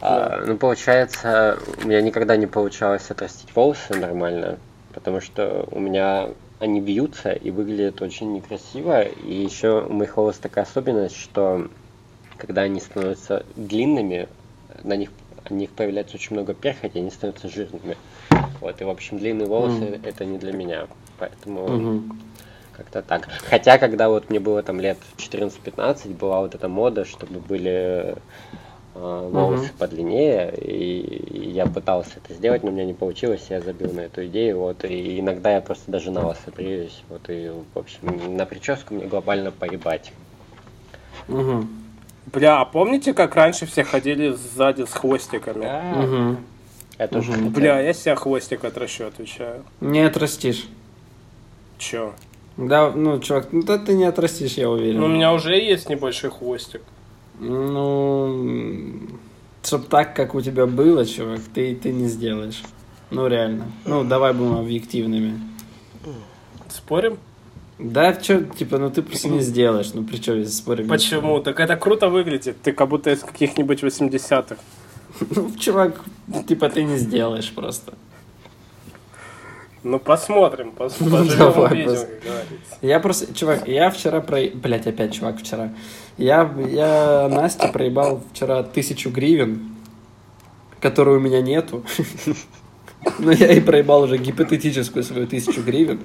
S1: А, ну, получается, у меня никогда не получалось отрастить волосы нормально, потому что у меня они бьются и выглядят очень некрасиво. И еще у моих волос такая особенность, что когда они становятся длинными, на них, на них появляется очень много перхоти, они становятся жирными. Вот, и, в общем, длинные волосы mm. это не для меня. Поэтому mm-hmm. как-то так. Хотя, когда вот мне было там лет 14-15, была вот эта мода, чтобы были волосы uh-huh. подлиннее, и, я пытался это сделать, но у меня не получилось, я забил на эту идею, вот, и иногда я просто даже на волосы бреюсь, вот, и, в общем, на прическу мне глобально поебать.
S3: Угу. Бля, а помните, как раньше все ходили сзади с хвостиками? Да.
S2: Угу.
S1: Это угу.
S3: Бля, я себя хвостик отращу, отвечаю.
S2: Не отрастишь.
S3: Чё?
S2: Да, ну, чувак, ну да ты не отрастишь, я уверен. Ну,
S3: у меня уже есть небольшой хвостик.
S2: Ну, чтоб так, как у тебя было, чувак, ты, ты не сделаешь. Ну, реально. Ну, давай будем объективными.
S3: Спорим?
S2: Да, что, типа, ну ты просто не сделаешь, ну при чем здесь спорим?
S3: Почему? Так это круто выглядит. Ты как будто из каких-нибудь 80-х.
S2: Ну, чувак, типа ты не сделаешь просто.
S3: Ну, посмотрим, пос-
S2: Ну, давай,
S3: увидим.
S2: Я просто, чувак, я вчера про... Блять, опять чувак вчера. Я, я Насте проебал вчера тысячу гривен, которую у меня нету. Но я и проебал уже гипотетическую свою тысячу гривен,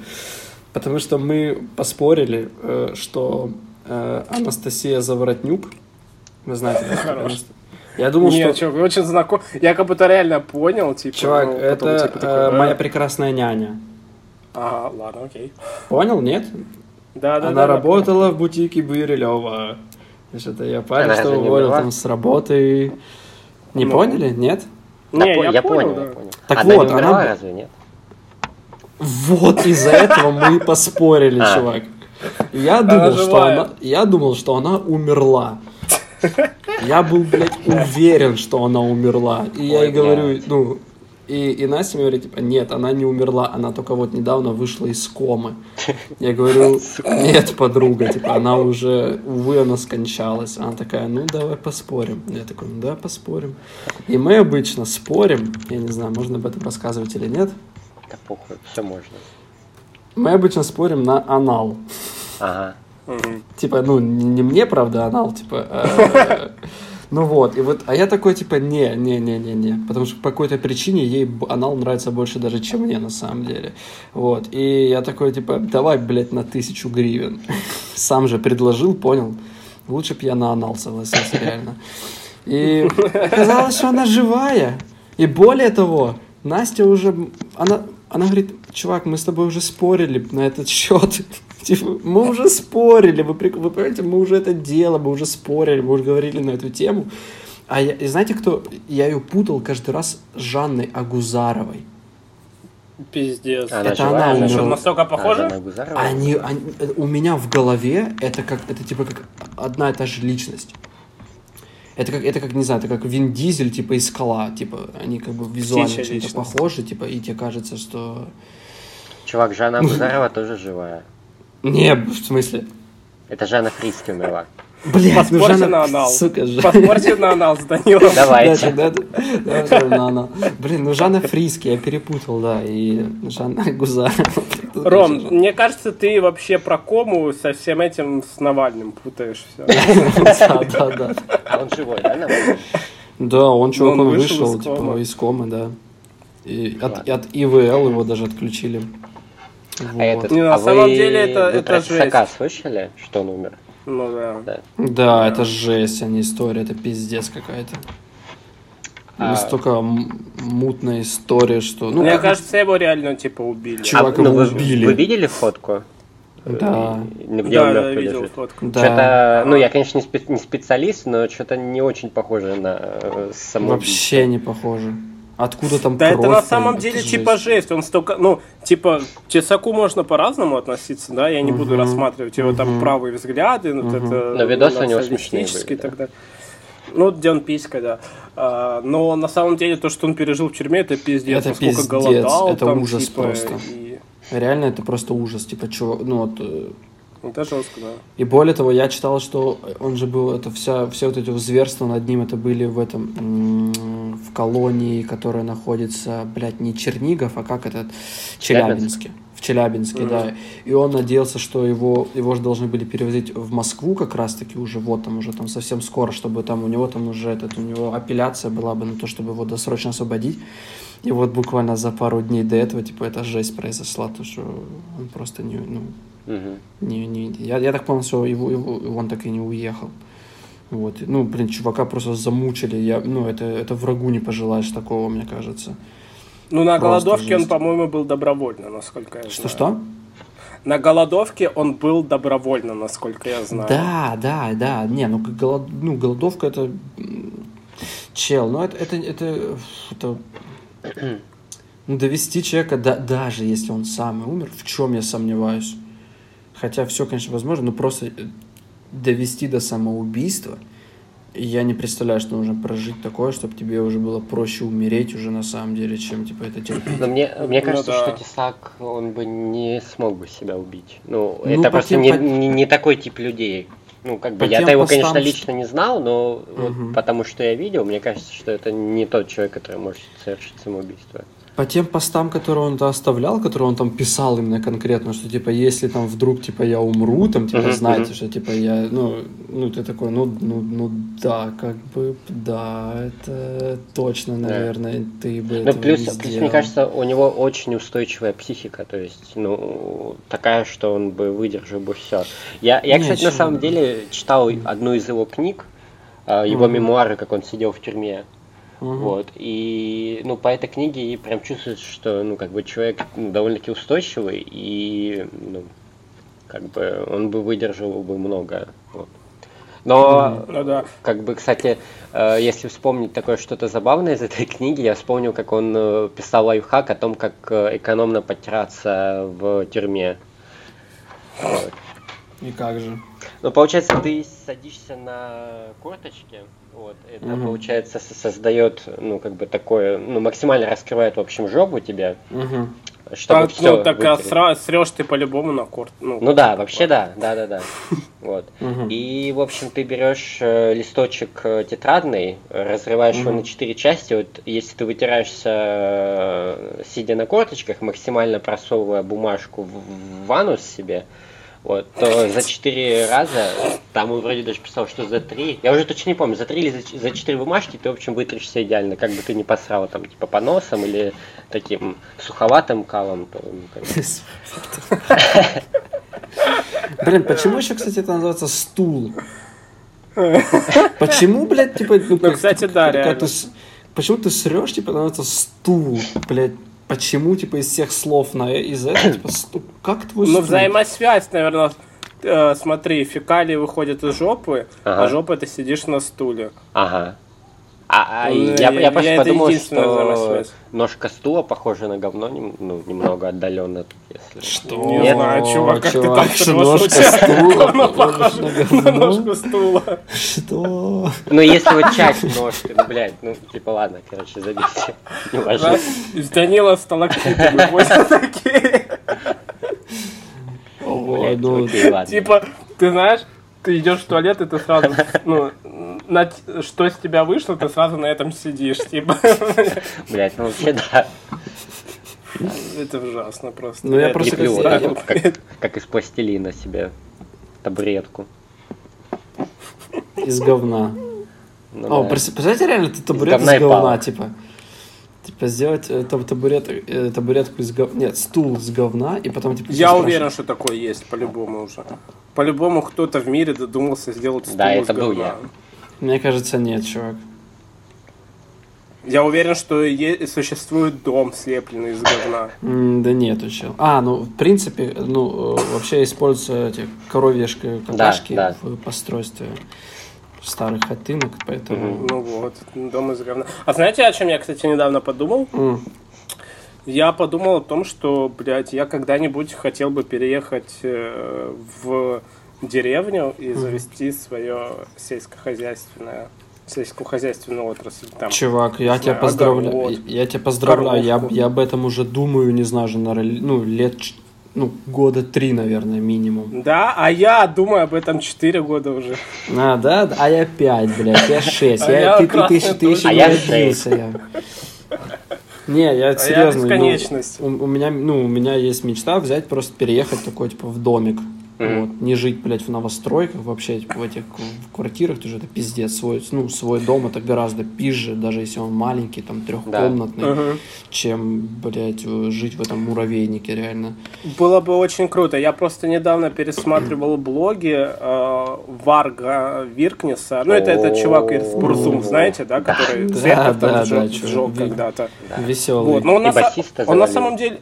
S2: потому что мы поспорили, э, что э, Анастасия Заворотнюк, вы знаете, да, я думал,
S3: Нет,
S2: что...
S3: чувак, очень знаком. Я как будто реально понял, типа.
S2: Чувак,
S3: ну, потом,
S2: это
S3: типа, такой,
S2: э,
S3: да.
S2: моя прекрасная няня.
S3: Ага, ладно, окей.
S2: Понял, нет?
S3: Да, да,
S2: Она
S3: да, да.
S2: работала в бутике Бирилева. Что-то я парень,
S1: Она
S2: что уволил там с работы. Не
S3: Ну.
S2: поняли? Нет?
S1: Да,
S3: Не, я,
S1: я
S3: понял,
S1: понял,
S3: да.
S1: я понял.
S2: Так
S1: Она
S2: вот,
S1: не
S2: она
S1: умерла,
S2: б-
S1: разве нет?
S2: Вот из-за этого мы и поспорили,
S1: А.
S2: чувак. Я думал, что она, я думал, что она умерла. Я был, блядь, уверен, что она умерла. И я ей говорю, ну, и, и Настя мне говорит, типа, нет, она не умерла, она только вот недавно вышла из комы. Я говорю, нет, подруга, типа, она уже, увы, она скончалась. Она такая, ну, давай поспорим. Я такой, ну, да, поспорим. И мы обычно спорим, я не знаю, можно об этом рассказывать или нет,
S1: Да похуй, все можно.
S2: мы обычно спорим на анал.
S1: Ага.
S2: Типа, ну, не, не мне, правда, анал, типа. Ну вот, и вот, а я такой, типа, не, не, не, не, не, потому что по какой-то причине ей анал нравится больше даже, чем мне, на самом деле. Вот, и я такой, типа, давай, блядь, на тысячу гривен. Сам же предложил, понял? Лучше б я на анал согласился, реально. И оказалось, что она живая. И более того, Настя уже, она, она говорит, чувак, мы с тобой уже спорили на этот счет. Типа, мы уже спорили, вы, вы понимаете, мы уже это дело, мы уже спорили, мы уже говорили на эту тему. А я, и знаете, кто? Я ее путал каждый раз с Жанной Агузаровой.
S3: Пиздец.
S1: Она
S2: Это
S1: живая,
S2: она
S1: она
S3: Что,
S2: умерла.
S3: настолько
S1: А? Жанна Гузарова?
S2: Они, они- у меня в голове это как, это типа как одна и та же личность. Это как, это как, не знаю, это как Вин Дизель, типа, и Скала, типа, они как бы визуально чем-то похожи, типа, и тебе кажется, что...
S1: Чувак, Жанна Агузарова тоже живая.
S2: Не, в смысле?
S1: Это Жанна Фриски умерла.
S2: Блять, ну
S3: Поспорьте
S2: Жанна,
S3: на анал.
S2: сука, Жанна.
S3: Поспорьте на анал с Данилом.
S1: Давайте.
S2: да, да, да, да, на анал. Блин, ну Жанна Фриски, я перепутал, да, и Жанна Агузарова.
S3: Ром, мне кажется, ты вообще про кому со всем этим с Навальным путаешь все.
S2: Да, да, да.
S1: А он живой, да, нормально?
S2: Да, он чувак,
S3: Ну, он вышел
S2: вышел,
S3: из комы.
S2: типа, из комы, да. И от, и от ИВЛ его даже отключили.
S1: А
S2: Вот.
S1: этот,
S3: Не, на
S1: а
S3: самом
S1: вы-
S3: деле это-
S1: вы
S3: это жесть.
S1: Тесака слышали, что он умер?
S3: Ну да.
S1: Да.
S2: Да, это жесть, а не история, это пиздец какая-то.
S1: А-
S2: Настолько мутная история, что... Ну,
S3: Мне
S2: как-
S3: кажется, его реально типа убили.
S2: Чувак,
S1: а, ну,
S2: его
S1: вы,
S2: убили.
S1: вы видели фотку?
S2: Да.
S1: Где
S3: Да,
S1: он
S3: да,
S1: мертвый
S3: видел
S1: лежит?
S3: фотку.
S2: Да.
S1: Что-то, ну, я, конечно, не, спе- не специалист, но что-то не очень похоже на э, самоубийство.
S2: Вообще не похоже. Откуда там
S3: Да
S2: кровь?
S3: это на самом деле
S2: жесть.
S3: типа жесть. Он столько, ну, типа, к Тесаку можно по-разному относиться, да, я не буду
S2: Мгм.
S3: рассматривать его там
S2: Мгм.
S3: правые взгляды, вот
S2: Мгм.
S3: это
S1: Но видосы у него смешные были,
S3: и так далее. Ну, где он писька, да. А, но на самом деле то, что он пережил в тюрьме, это пиздец.
S2: Это пиздец,
S3: голодал
S2: это
S3: там,
S2: ужас
S3: типа,
S2: просто.
S3: И...
S2: Реально это просто ужас, типа, чего, ну вот...
S3: Это жестко, да.
S2: И более того, я читал, что он же был, это вся, все вот эти зверства над ним, это были в этом, в колонии, которая находится, блядь, не Чернигов, а как этот, Челябинске. В Челябинске,
S3: Мгм.
S2: да. И он надеялся, что его, его же должны были перевозить в Москву как раз-таки уже, вот там уже там совсем скоро, чтобы там у него там уже этот, у него апелляция была бы на то, чтобы его досрочно освободить. И вот буквально за пару дней до этого, типа, эта жесть произошла, то, что он просто не, ну,
S1: Мгм.
S2: не, не, я, я так понял, что его, его, он так и не уехал. Вот. Ну, блин, чувака просто замучили. Я, ну, это, это врагу не пожелаешь такого, мне кажется.
S3: Ну, на
S2: Просто
S3: голодовке он,
S2: жесть.
S3: по-моему, был добровольно, насколько я знаю.
S2: Что-что?
S3: На голодовке он был добровольно, насколько я знаю.
S2: Да, да, да. Не, ну, голод, ну голодовка это... Чел, ну это, это, это, это- ну, довести человека, да, даже если он сам и умер, в чем я сомневаюсь. Хотя все, конечно, возможно, но просто э, довести до самоубийства, я не представляю, что нужно прожить такое, чтобы тебе уже было проще умереть уже на самом деле, чем типа это терпеть.
S1: Но мне, мне
S3: Ну
S1: кажется,
S3: да.
S1: что Тесак, он бы не смог бы себя убить. Ну,
S2: Ну,
S1: это просто
S2: тем-
S1: не,
S2: по-
S1: не, не такой тип людей. Ну, как бы, я-то его,
S2: постам,
S1: конечно, лично не знал, но вот
S2: Мгм.
S1: потому что я видел, мне кажется, что это не тот человек, который может совершить самоубийство.
S2: По тем постам, которые он оставлял, которые он там писал именно конкретно, что типа если там вдруг типа я умру, там типа
S1: Мгм,
S2: знаете,
S1: мгм.
S2: что типа я, ну, ну ты такой, ну, ну, ну да, как бы, да, это точно, наверное, ты бы
S1: Ну, плюс,
S2: не
S1: плюс, мне кажется, у него очень устойчивая психика, то есть, ну, такая, что он бы выдержал бы все. Я, я кстати, на самом деле читал одну из его книг, а, его
S2: Мгм.
S1: мемуары, как он сидел в тюрьме.
S2: Мгм.
S1: Вот. И ну, по этой книге и прям чувствуется, что ну, как бы человек ну, довольно-таки устойчивый, и ну, как бы он бы выдержал бы много. Вот. Но,
S3: Ну да.
S1: как бы, кстати, э, если вспомнить такое что-то забавное из этой книги, я вспомнил, как он э, писал лайфхак о том, как э, экономно подтираться в тюрьме. Вот.
S2: И как же?
S1: Ну, получается, ты садишься на корточки, вот, это,
S2: Мгм.
S1: получается, со- создает, ну, как бы такое, ну, максимально раскрывает, в общем, жопу тебе,
S2: Мгм.
S1: чтобы
S3: Так,
S1: все
S3: ну, так а сра- срешь ты по-любому на корт. Ну,
S1: Ну да, вообще да, да, да, да. Вот. И, в общем, ты берешь э, листочек э, тетрадный, разрываешь его на четыре части. Вот если ты вытираешься, э, сидя на корточках, максимально просовывая бумажку в, в анус себе, вот, то за четыре раза, там он вроде даже писал, что за три, я уже точно не помню, за три или за, четыре бумажки ты, в общем, вытришься идеально, как бы ты не посрал там, типа, по носам или таким суховатым калом. то, ну.
S2: Блин, почему еще, кстати, это называется стул? Почему, блядь, типа, ну, как-
S3: кстати, да,
S2: ты Почему ты срешь, типа, называется стул, блядь? Почему, типа, из всех слов на из этого, типа, стул? Как твой
S3: Ну, взаимосвязь, наверное. Э, смотри, фекалии выходят из жопы,
S1: Ага.
S3: а жопа ты сидишь на стуле.
S1: Ага. А, а,
S3: Ну,
S1: я,
S3: я-
S1: я, просто подумал, что ножка стула похожа на говно, ну, немного отдаленно, если.
S2: Что?
S3: Не знаю, чувак, как ты
S2: Чувак,
S3: так
S2: что ножка стула
S3: говно
S2: похожа на
S3: На ножку стула.
S2: Что?
S1: Ну, если вот часть ножки, ну, блядь, ну, типа, ладно, короче, забейте. Не важно.
S3: Из Данила сталактиты выходят такие.
S1: Блядь,
S2: ну,
S1: окей, ладно.
S3: Типа, ты знаешь, ты идешь в туалет, и ты сразу, ну, на что с тебя вышло, ты сразу на этом сидишь. Типа,
S1: Блядь, ну, вообще, да.
S3: это ужасно просто.
S2: Ну, я
S3: это
S2: просто
S1: Леплю
S3: не
S1: вот так
S3: представляю.
S1: вот, как, как из пластилина себе табуретку.
S2: из говна.
S1: Ну,
S2: О,
S1: да.
S2: представляете, реально ты табурет из
S1: говна и
S2: говна, типа. Типа сделать э, таб- табурет, э, табуретку из говна. Нет, стул из говна, и потом типа.
S3: Я уверен, что такое есть, по-любому уже. По-любому кто-то в мире додумался сделать стул
S1: Да,
S3: из
S1: это был
S3: говна.
S1: я.
S2: Мне кажется, нет, чувак.
S3: Я уверен, что е- существует дом, слепленный из говна.
S2: М, Да нет, чел. А, ну, в принципе, ну, э, вообще используются эти коровьи ш- какашки
S1: да.
S2: в постройстве старых хатынок, поэтому...
S3: Ну вот, дом из говна. А знаете, о чем я, кстати, недавно подумал?
S2: М,
S3: Я подумал о том, что, блядь, я когда-нибудь хотел бы переехать э, в деревню и завести свое сельскохозяйственное сельскохозяйственную отрасль. Там.
S2: Чувак, я
S3: Не
S2: тебя
S3: знаю,
S2: поздравляю.
S3: огород,
S2: Я тебя поздравляю. Я, я об этом уже думаю, не знаю, уже, наверное, ну, лет, ну, года три, наверное, минимум.
S3: Да, а я думаю об этом 4 года уже.
S2: А, да? А я пять, блядь, я шесть.
S3: А
S2: Я, ты, ты, ты, ты
S3: точка.
S2: еще
S1: А
S2: не
S1: я
S2: родился. Я. Не, я
S3: А
S2: серьезно.
S3: я
S2: ну,
S3: бесконечность.
S2: у, у меня, ну, у меня есть мечта взять, просто переехать такой, типа, в домик.
S1: Мгм.
S2: Вот. Не жить, блядь, в новостройках, вообще, типа, в этих в квартирах, тоже это пиздец. Свой, ну, свой дом это гораздо пизже, даже если он маленький, там, трехкомнатный,
S3: Мгм.
S2: чем, блядь, э, жить в этом муравейнике, реально.
S3: Было бы очень круто. Я просто недавно пересматривал блоги э, Варга Виркнеса. Ну, это этот чувак из Бурзум, знаете, да, который
S2: Да,
S3: церковь
S2: да,
S3: там сжег,
S2: да,
S3: когда-то.
S2: Веселый.
S3: Вот, но он,
S1: И
S3: на, самом деле...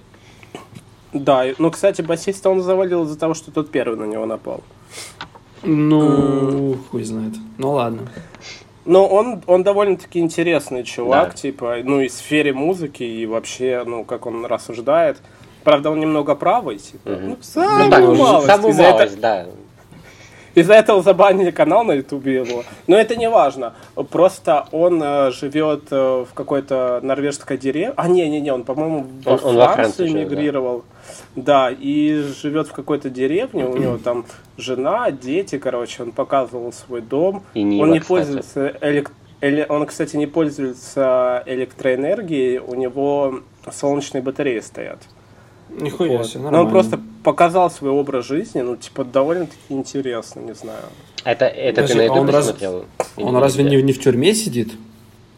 S3: Да, ну, кстати, басиста он завалил из-за того, что тот первый на него напал.
S2: Ну, хуй знает. Ну, ладно.
S3: Но он, он довольно-таки интересный чувак,
S1: Да.
S3: типа, ну, и в сфере музыки, и вообще, ну, как он рассуждает. Правда, он немного правый, типа.
S1: Мгм.
S3: Ну, самую
S1: Ну, так,
S3: малость.
S1: самую
S3: Из-за этого-
S1: малость, да.
S3: Из-за этого забанили канал на ютубе его. Но это не важно. Просто он э, живет э, в какой-то норвежской деревне. А, не-не-не, он, по-моему, во
S1: Он- он во Франции
S3: Францию
S1: живет, да.
S3: Да, и живет в какой-то деревне, у него там жена, дети, короче, он показывал свой дом.
S1: И Нива,
S3: он не
S1: кстати.
S3: пользуется элек- эле- Он, кстати, не пользуется электроэнергией, у него солнечные батареи стоят.
S2: Нихуя
S3: Вот.
S2: себе,
S3: Но
S2: нормально.
S3: он просто показал свой образ жизни, ну, типа, довольно-таки интересно, не знаю.
S1: Это, это
S2: Подожди,
S1: ты на
S2: а он
S1: ютубе
S2: раз-
S1: смотрел?
S2: Он разве не, не в тюрьме сидит?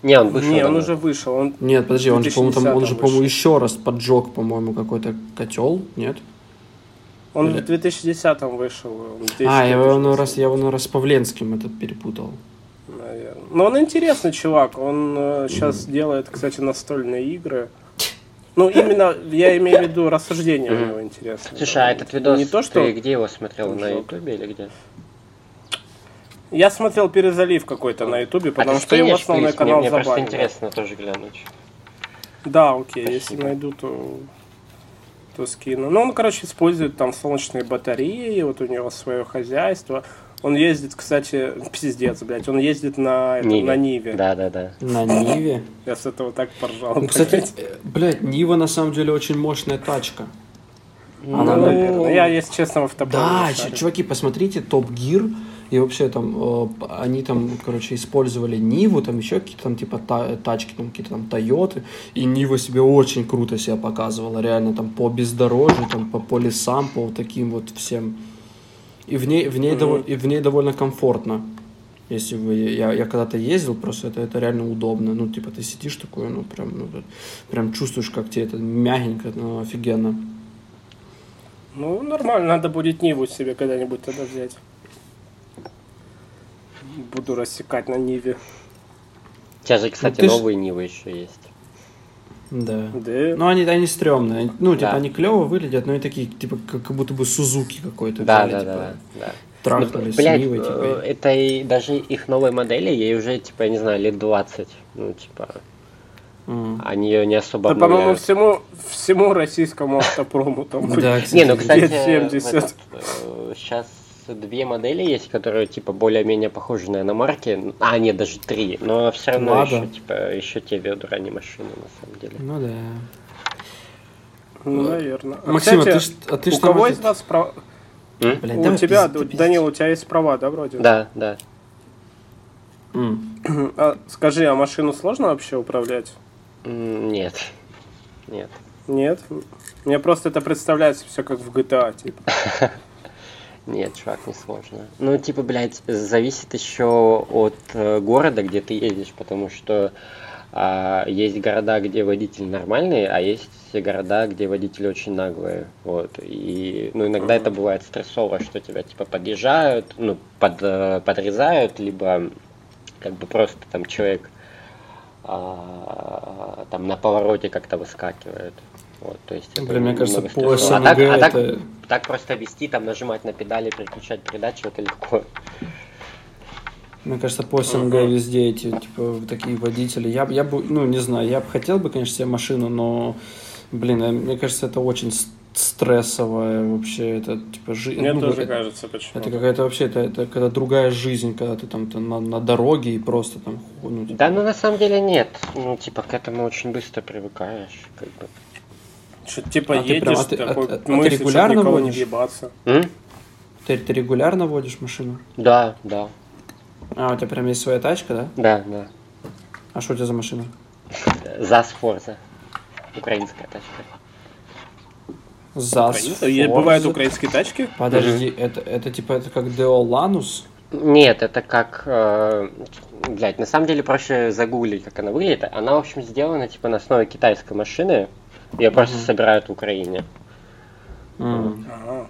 S1: Не, он вышел.
S3: не, он уже вышел. Он...
S2: Нет, подожди, он же, по-моему, там, он же,
S3: 2010
S2: по-моему, еще раз поджег, по-моему, какой-то котел, нет?
S3: Он
S2: Или-
S3: в 2010-м вышел. он в
S2: А, я его,
S3: 2010-м,
S2: ну, раз, я его ну, раз с Павленским этот перепутал.
S3: наверное. Но он интересный чувак. Он сейчас делает, кстати, настольные игры. Ну, именно, я имею в виду, рассуждения у него интересные.
S1: Слушай, а этот видос,
S3: Не то, что...
S1: ты где его смотрел? На ютубе или где?
S3: Я смотрел перезалив какой-то на ютубе, потому
S1: а
S3: что его основной канал
S1: мне, мне просто
S3: забанили.
S1: интересно тоже глянуть.
S3: Да, окей, если
S1: Спасибо.
S3: найду, то, то скину. Ну, он, короче, использует там солнечные батареи, вот у него свое хозяйство. Он ездит, кстати, пиздец, блядь, он ездит на, это,
S1: Ниве.
S3: на Ниве.
S1: Да, да, да.
S2: На Ниве.
S3: Я с этого так поржал.
S2: Ну, кстати,
S3: блядь.
S2: э, блядь, Нива на самом деле очень мощная тачка.
S3: Ну,
S2: она,
S3: наверное. Я, если честно, в автопилоте
S2: Да,
S3: шарю.
S2: чуваки, посмотрите Топ Гир. И вообще там э, они там, короче, использовали Ниву, там еще какие-то там типа та- тачки, там какие-то там Тойоты. И Нива себе очень круто себя показывала, реально там по бездорожью, там по, по лесам, по вот таким вот всем. И в ней, в ней,
S3: Мгм.
S2: доволь- и в ней довольно комфортно. Если вы, я, я когда-то ездил, просто это, это реально удобно. Ну, типа, ты сидишь такой, ну, прям, ну, прям чувствуешь, как тебе это мягенько, ну, офигенно.
S3: Ну, нормально, надо будет Ниву себе когда-нибудь тогда взять. Буду рассекать на Ниве.
S1: У тебя же, кстати,
S2: ты ж-
S1: новые Нивы еще есть.
S2: Да.
S3: Да.
S2: Ну, они, они стрёмные. Ну, типа,
S1: Да.
S2: они клево выглядят, но и такие, типа, как, будто бы Сузуки какой-то.
S1: Да,
S2: взяли,
S1: да,
S2: типа,
S1: да, да.
S2: Трахнулись
S1: Ну,
S2: с
S1: блядь,
S2: Нивой,
S1: э,
S2: типа.
S1: это и даже их новой модели, ей уже, типа, я не знаю, лет 20. Ну, типа,
S2: М.
S1: они ее не особо
S3: Да, по-моему, всему, всему российскому автопрому там
S2: Да,
S1: Не, ну, кстати,
S3: лет 70.
S1: сейчас две модели есть, которые, типа, более-менее похожи на иномарки. А, нет, даже три. Но все равно
S2: Лада.
S1: еще, типа, еще те ведра, не машины, на самом деле.
S2: Ну, да.
S3: Ну, наверное. А,
S2: Максим, а ты ж- а ты
S3: у кого из вас права? У тебя,
S2: пизди.
S3: Данил, у тебя есть права, да, вроде?
S1: Да, да.
S3: А, скажи, а машину сложно вообще управлять?
S1: Нет. Нет.
S3: Нет? Мне просто это представляется все как в GTA, типа.
S1: Нет, чувак, не сложно. Ну, типа, блядь, зависит еще от э, города, где ты едешь, потому что а, есть города, где водители нормальные, а есть города, где водители очень наглые. Вот. И, ну, иногда это бывает стрессово, что тебя, типа, подъезжают, ну, под, э, подрезают, либо как бы просто там человек а, там на повороте как-то выскакивает. Вот, то есть это
S2: Блин, мне кажется, по
S1: стрессово. А так,
S2: СНГ
S1: а так-
S2: это...
S1: так просто вести, там нажимать на педали, переключать передачу, это легко.
S2: Мне кажется, по СНГ везде эти, типа, такие водители. Я, я бы, ну, не знаю, я бы хотел бы, конечно, себе машину, но, блин, э, мне кажется, это очень стрессовая вообще, это, типа, жизнь.
S3: Мне тоже кажется, почему.
S2: Это какая-то вообще, это, это когда другая жизнь, когда ты там, ты на, на дороге и просто там, ну, типа,
S1: Да, ну на самом деле нет. Ну, типа, к этому очень быстро привыкаешь. Как бы.
S3: Что, типа
S2: А ты прям-
S3: едешь,
S2: а ты-
S3: такой,
S2: а- а ты регулярно
S3: никого не
S2: водишь?
S3: въебаться.
S1: М?
S2: ты, ты регулярно водишь машину?
S1: Да, да,
S2: А, у тебя прям есть своя тачка, да?
S1: да, да.
S2: А что у тебя за машина?
S1: ЗАЗ Форза. Украинская тачка.
S2: Forza.
S3: Бывают украинские тачки?
S2: Подожди, это, это типа это как Део Ланус?
S1: Нет, это как... Э, блядь, на самом деле проще загуглить, как она выглядит. Она, в общем, сделана типа на основе китайской машины. Ее просто собирают в Украине.
S2: М.
S3: Ага.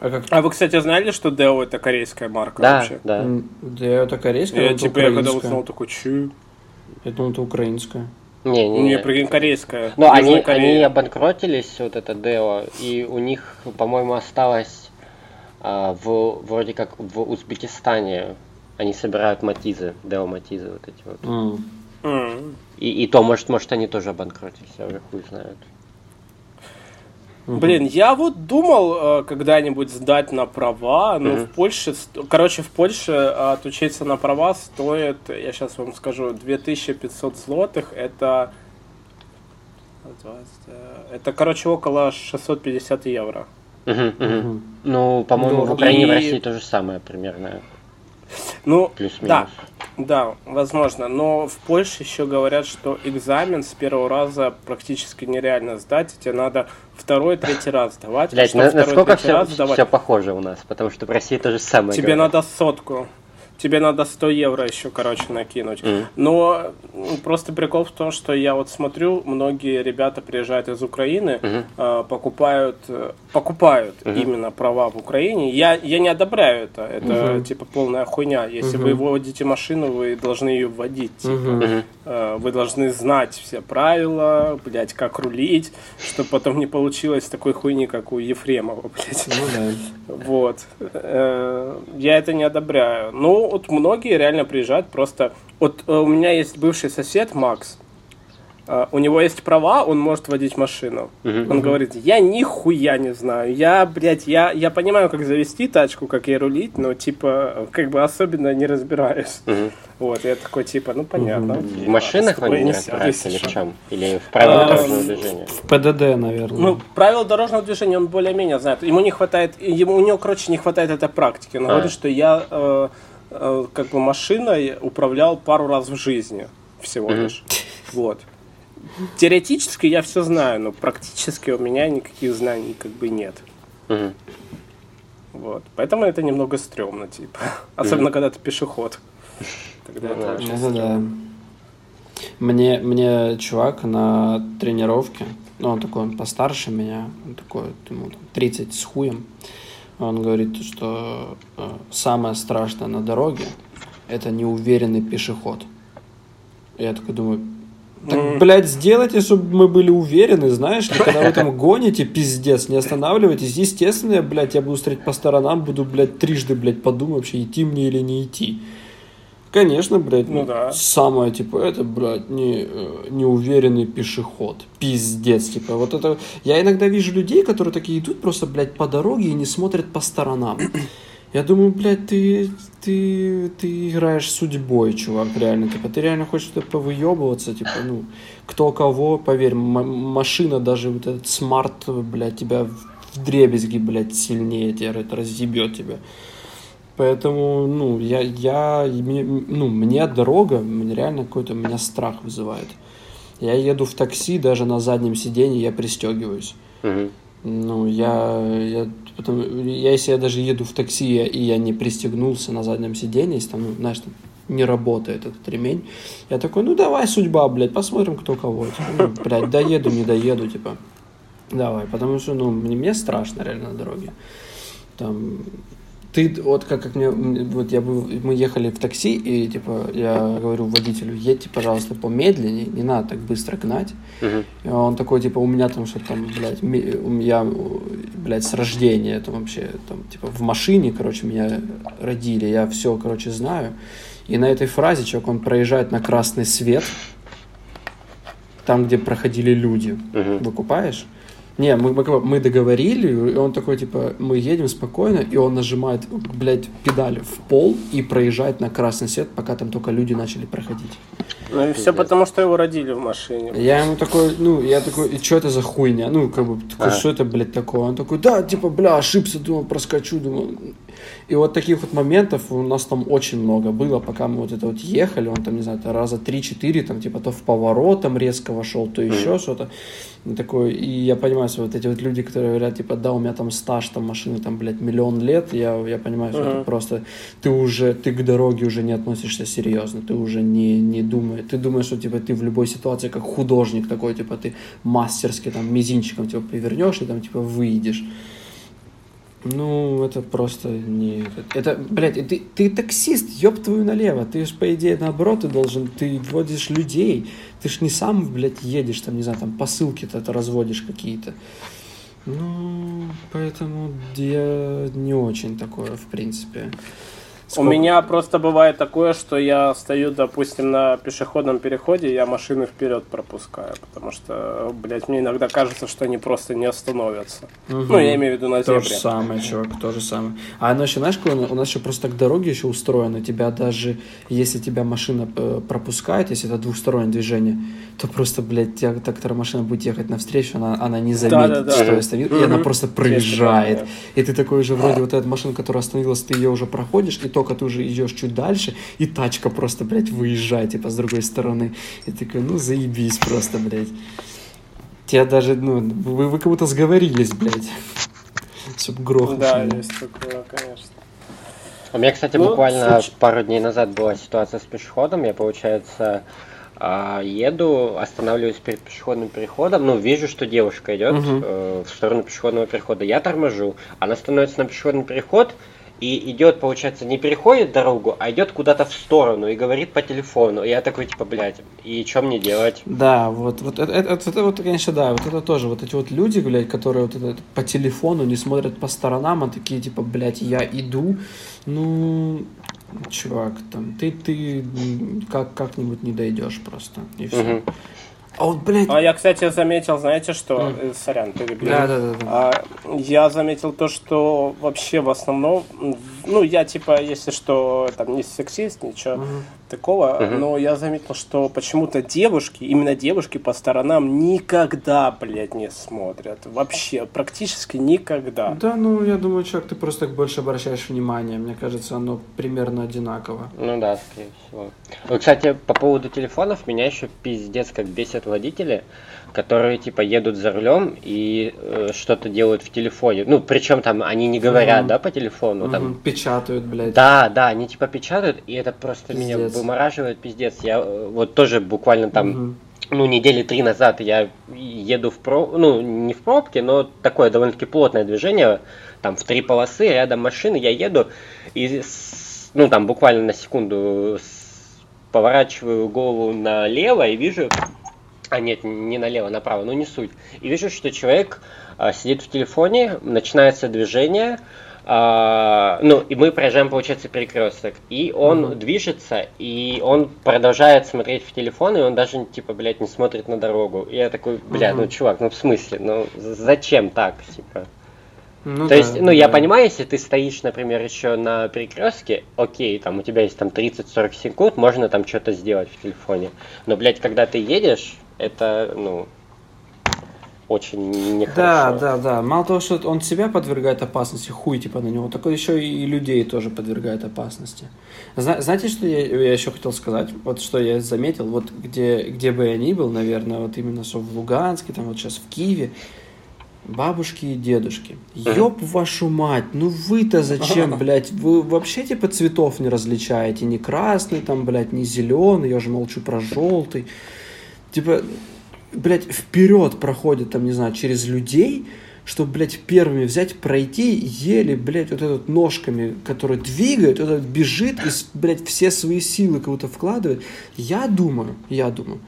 S2: А как
S3: А вы, кстати, знали, что Део это корейская марка
S1: Да,
S3: вообще?
S1: да.
S2: М, Део это корейская,
S3: Я,
S2: это
S3: типа, я когда
S2: украинская.
S3: узнал, такой, че?
S2: Я думал, это украинская.
S1: Не, не,
S3: Не,
S1: не.
S3: прикинь, корейская.
S1: Ну,
S3: Южная
S1: они, они обанкротились, вот это Део, и у них, по-моему, осталось а, в, вроде как в Узбекистане. Они собирают матизы, Део матизы вот эти вот.
S2: М.
S1: И, и то, может, может, они тоже обанкротились, я уже хуй знают.
S3: Блин, я вот думал э, когда-нибудь сдать на права, но в Польше, короче, в Польше э, отучиться на права стоит, я сейчас вам скажу, 2500 злотых, это, это, короче, около 650 евро.
S1: Мгм, мгм. Ну, по-моему, в
S2: Дорого.
S1: Украине, в
S3: И-
S1: России то же самое примерно.
S3: Ну, да, да, возможно, но в Польше еще говорят, что экзамен с первого раза практически нереально сдать, тебе надо второй, третий раз сдавать,
S1: Блять, на-
S3: второй,
S1: насколько все,
S3: раз сдавать,
S1: все похоже у нас, потому что в России то же самое.
S3: Тебе
S1: говорят.
S3: надо сотку. Тебе надо 100 евро еще, короче, накинуть.
S1: Мгм.
S3: Но просто прикол в том, что я вот смотрю, многие ребята приезжают из Украины, э, покупают, э, покупают
S1: Мгм.
S3: именно права в Украине. Я, я не одобряю это. Это
S2: Мгм.
S3: типа полная хуйня. Если
S2: Мгм.
S3: вы вводите машину, вы должны ее вводить. типа. Э, Вы должны знать все правила, блядь, как рулить, чтобы потом не получилось такой хуйни, как у Ефремова, блядь.
S2: Да.
S3: Вот. Э, Я это не одобряю. Ну, вот многие реально приезжают просто... Вот э, у меня есть бывший сосед Макс. Э, У него есть права, он может водить машину.
S1: Мгм.
S3: Он говорит, я нихуя не знаю. Я, блядь, я, я понимаю, как завести тачку, как ей рулить, но, типа, как бы особенно не разбираюсь.
S1: Мгм.
S3: Вот, я такой, типа, ну, понятно. окей,
S1: В машинах они не разбираются или в чем? Или в правилах
S3: А,
S1: дорожного движения?
S2: В ПДД, наверное.
S3: Ну, правила дорожного движения он более-менее знает. Ему не хватает, ему, у него, короче, не хватает этой практики. Он
S1: А.
S3: говорит, что я э, как бы машиной управлял пару раз в жизни всего лишь. Вот. Теоретически я все знаю, но практически у меня никаких знаний как бы нет. Вот. Поэтому это немного стрёмно, типа. Особенно, когда ты пешеход. Тогда это вообще стрёмно.
S2: Мне, мне чувак на тренировке, ну, он такой, он постарше меня, он такой, ему там 30 с хуем, он говорит, что э, самое страшное на дороге – это неуверенный пешеход. Я такой думаю, так,
S3: М.
S2: блядь, сделайте, чтобы мы были уверены, знаешь ли, когда вы там гоните, пиздец, не останавливайтесь. Естественно, я, блядь, я буду смотреть по сторонам, буду, блядь, трижды, блядь, подумать вообще, идти мне или не идти. Конечно, блядь,
S3: Ну да.
S2: самое, типа, это, блядь, не, э, неуверенный пешеход. Пиздец, типа, вот это... Я иногда вижу людей, которые такие идут просто, блядь, по дороге и не смотрят по сторонам. Я думаю, блядь, ты, ты, ты играешь судьбой, чувак, реально. Типа, ты реально хочешь типа, повыебываться, типа, ну, кто кого, поверь, машина, даже вот этот смарт, блядь, тебя в дребезги, блядь, сильнее тебя это разъебет тебя. Поэтому, ну, я, я, мне- ну, мне дорога, мне реально какой-то, меня страх вызывает. Я еду в такси, даже на заднем сиденье я пристегиваюсь.
S1: Мгм.
S2: Ну, я, я, потом, я, если я даже еду в такси, и я не пристегнулся на заднем сиденье, если там, ну, знаешь, там не работает этот ремень, я такой, ну, давай, судьба, блядь, посмотрим, кто кого. Типа, ну, блядь, доеду, не доеду, типа, давай, потому что, ну, мне, мне страшно реально на дороге. Там, ты, вот как, как мне, вот я бы, мы ехали в такси, и, типа, я говорю водителю, едьте, пожалуйста, помедленнее, не надо так быстро гнать.
S1: Мгм.
S2: И он такой, типа, у меня там что-то там, блядь, меня, блядь, с рождения, там вообще, там, типа, в машине, короче, меня родили, я все, короче, знаю. И на этой фразе, человек, он проезжает на красный свет, там, где проходили люди.
S1: Мгм.
S2: Выкупаешь? Не, мы, мы, мы договорили, и он такой, типа, мы едем спокойно, и он нажимает, блядь, педаль в пол и проезжает на красный свет, пока там только люди начали проходить.
S3: Ну и все потому, что его родили в машине.
S2: Я ему такой, ну, я такой, и что это за хуйня? Ну, как бы, такой,
S1: Ага.
S2: что это, блядь, такое? Он такой, да, типа, бля, ошибся, думал, проскочу, думал. И вот таких вот моментов у нас там очень много было, пока мы вот это вот ехали, он там, не знаю, раза 3-4, там, типа, то в поворот там резко вошел, то еще что-то. И такой, и я понимаю, что вот эти вот люди, которые говорят, типа, да, у меня там стаж, там, машины, там, блядь, миллион лет, я, я понимаю, что это
S3: Мгм.
S2: просто, ты уже, ты к дороге уже не относишься серьезно, ты уже не, не думаешь, ты думаешь, что, типа, ты в любой ситуации как художник такой, типа, ты мастерски, там, мизинчиком, типа, повернешь и там, типа, выйдешь. Ну, это просто не... Это, блядь, ты, ты таксист, ёб твою налево. Ты ж, по идее, наоборот, ты должен... Ты водишь людей. Ты ж не сам, блядь, едешь, там, не знаю, там, посылки-то разводишь какие-то. Ну, поэтому я не очень такое, в принципе.
S3: Сколько? У меня просто бывает такое, что я стою, допустим, на пешеходном переходе, я машины вперед пропускаю, потому что, блядь, мне иногда кажется, что они просто не остановятся. Угу. Ну, я имею в виду на
S2: то
S3: зебре.
S2: То же самое, чувак, то же самое. А оно еще, знаешь, у нас еще просто так дороги еще устроены, тебя даже, если тебя машина э, пропускает, если это двухстороннее движение, то просто, блядь, тебя так машина будет ехать навстречу, она, она не заметит, да, да, да. что я остановил, угу. и она просто проезжает. И ты такой же, вроде вот эта машина, которая остановилась, ты ее уже проходишь, и только ты уже идешь чуть дальше, и тачка просто, блядь, выезжает, типа, с другой стороны. И такой, ну, заебись просто, блядь. Тебя даже, ну, вы, вы как будто сговорились, блядь. Чтоб грохнуть.
S3: Да, есть такое, конечно.
S1: У меня, кстати, ну, буквально случай... пару дней назад была ситуация с пешеходом. Я, получается, а, еду, останавливаюсь перед пешеходным переходом, ну, вижу, что девушка идет угу. э, в сторону пешеходного перехода. Я торможу, она становится на пешеходный переход, и идет, получается, не переходит дорогу, а идет куда-то в сторону и говорит по телефону. И я такой, типа, блядь, и что мне делать?
S2: Да, вот, вот это, это, это, вот, конечно, да, вот это тоже, вот эти вот люди, блядь, которые вот это, по телефону не смотрят по сторонам, а такие, типа, блядь, я иду, ну, чувак, там, ты, ты как, как-нибудь не дойдешь просто, и все. Угу.
S3: А вот, блядь... А я, кстати, заметил, знаете что? Mm. Сорян, перебью. Да, да, да. да. А, я заметил то, что вообще в основном... Ну, я, типа, если что, там, не сексист, ничего mm. Такого, mm-hmm. но я заметил, что почему-то девушки, именно девушки по сторонам никогда, блядь, не смотрят. Вообще, практически никогда.
S2: Да, ну, я думаю, человек, ты просто так больше обращаешь внимание. Мне кажется, оно примерно одинаково.
S1: Ну да, скорее всего. Вот, кстати, по поводу телефонов, меня еще пиздец как бесит ездят водители, которые типа едут за рулем и э, что-то делают в телефоне. Ну, причем там они не говорят, угу. да, по телефону. Угу. Там...
S2: Печатают, блядь.
S1: Да, да, они типа печатают, и это просто пиздец. меня вымораживает, пиздец. Я э, вот тоже буквально там. Угу ну, недели три назад я еду в про... ну, не в пробке, но такое довольно-таки плотное движение, там в три полосы, рядом машины, я еду, и, ну, там буквально на секунду поворачиваю голову налево и вижу а нет, не налево, направо, ну не суть. И вижу, что человек а, сидит в телефоне, начинается движение, ну и мы проезжаем, получается, перекресток, и он mm движется, и он продолжает смотреть в телефон, и он даже, типа, блядь, не смотрит на дорогу. И я такой, блядь, mm ну чувак, ну в смысле, ну зачем так, типа? Ну, То да, есть, ну, да. я понимаю, если ты стоишь, например, еще на перекрестке, окей, там у тебя есть там 30-40 секунд, можно там что-то сделать в телефоне. Но, блядь, когда ты едешь, это, ну, очень нехорошо.
S2: Да, да, да. Мало того, что он себя подвергает опасности, хуй типа на него, такой еще и людей тоже подвергает опасности. Зна- знаете, что я, я еще хотел сказать? Вот что я заметил, вот где, где бы я ни был, наверное, вот именно что в Луганске, там вот сейчас в Киеве, бабушки и дедушки. Ёб вашу мать, ну вы-то зачем, блядь, вы вообще типа цветов не различаете, ни красный там, блядь, ни зеленый, я же молчу про желтый. Типа, блядь, вперед проходит там, не знаю, через людей, чтобы, блядь, первыми взять, пройти, еле, блядь, вот этот ножками, который двигает, вот этот бежит и, блядь, все свои силы кого-то вкладывает. Я думаю, я думаю,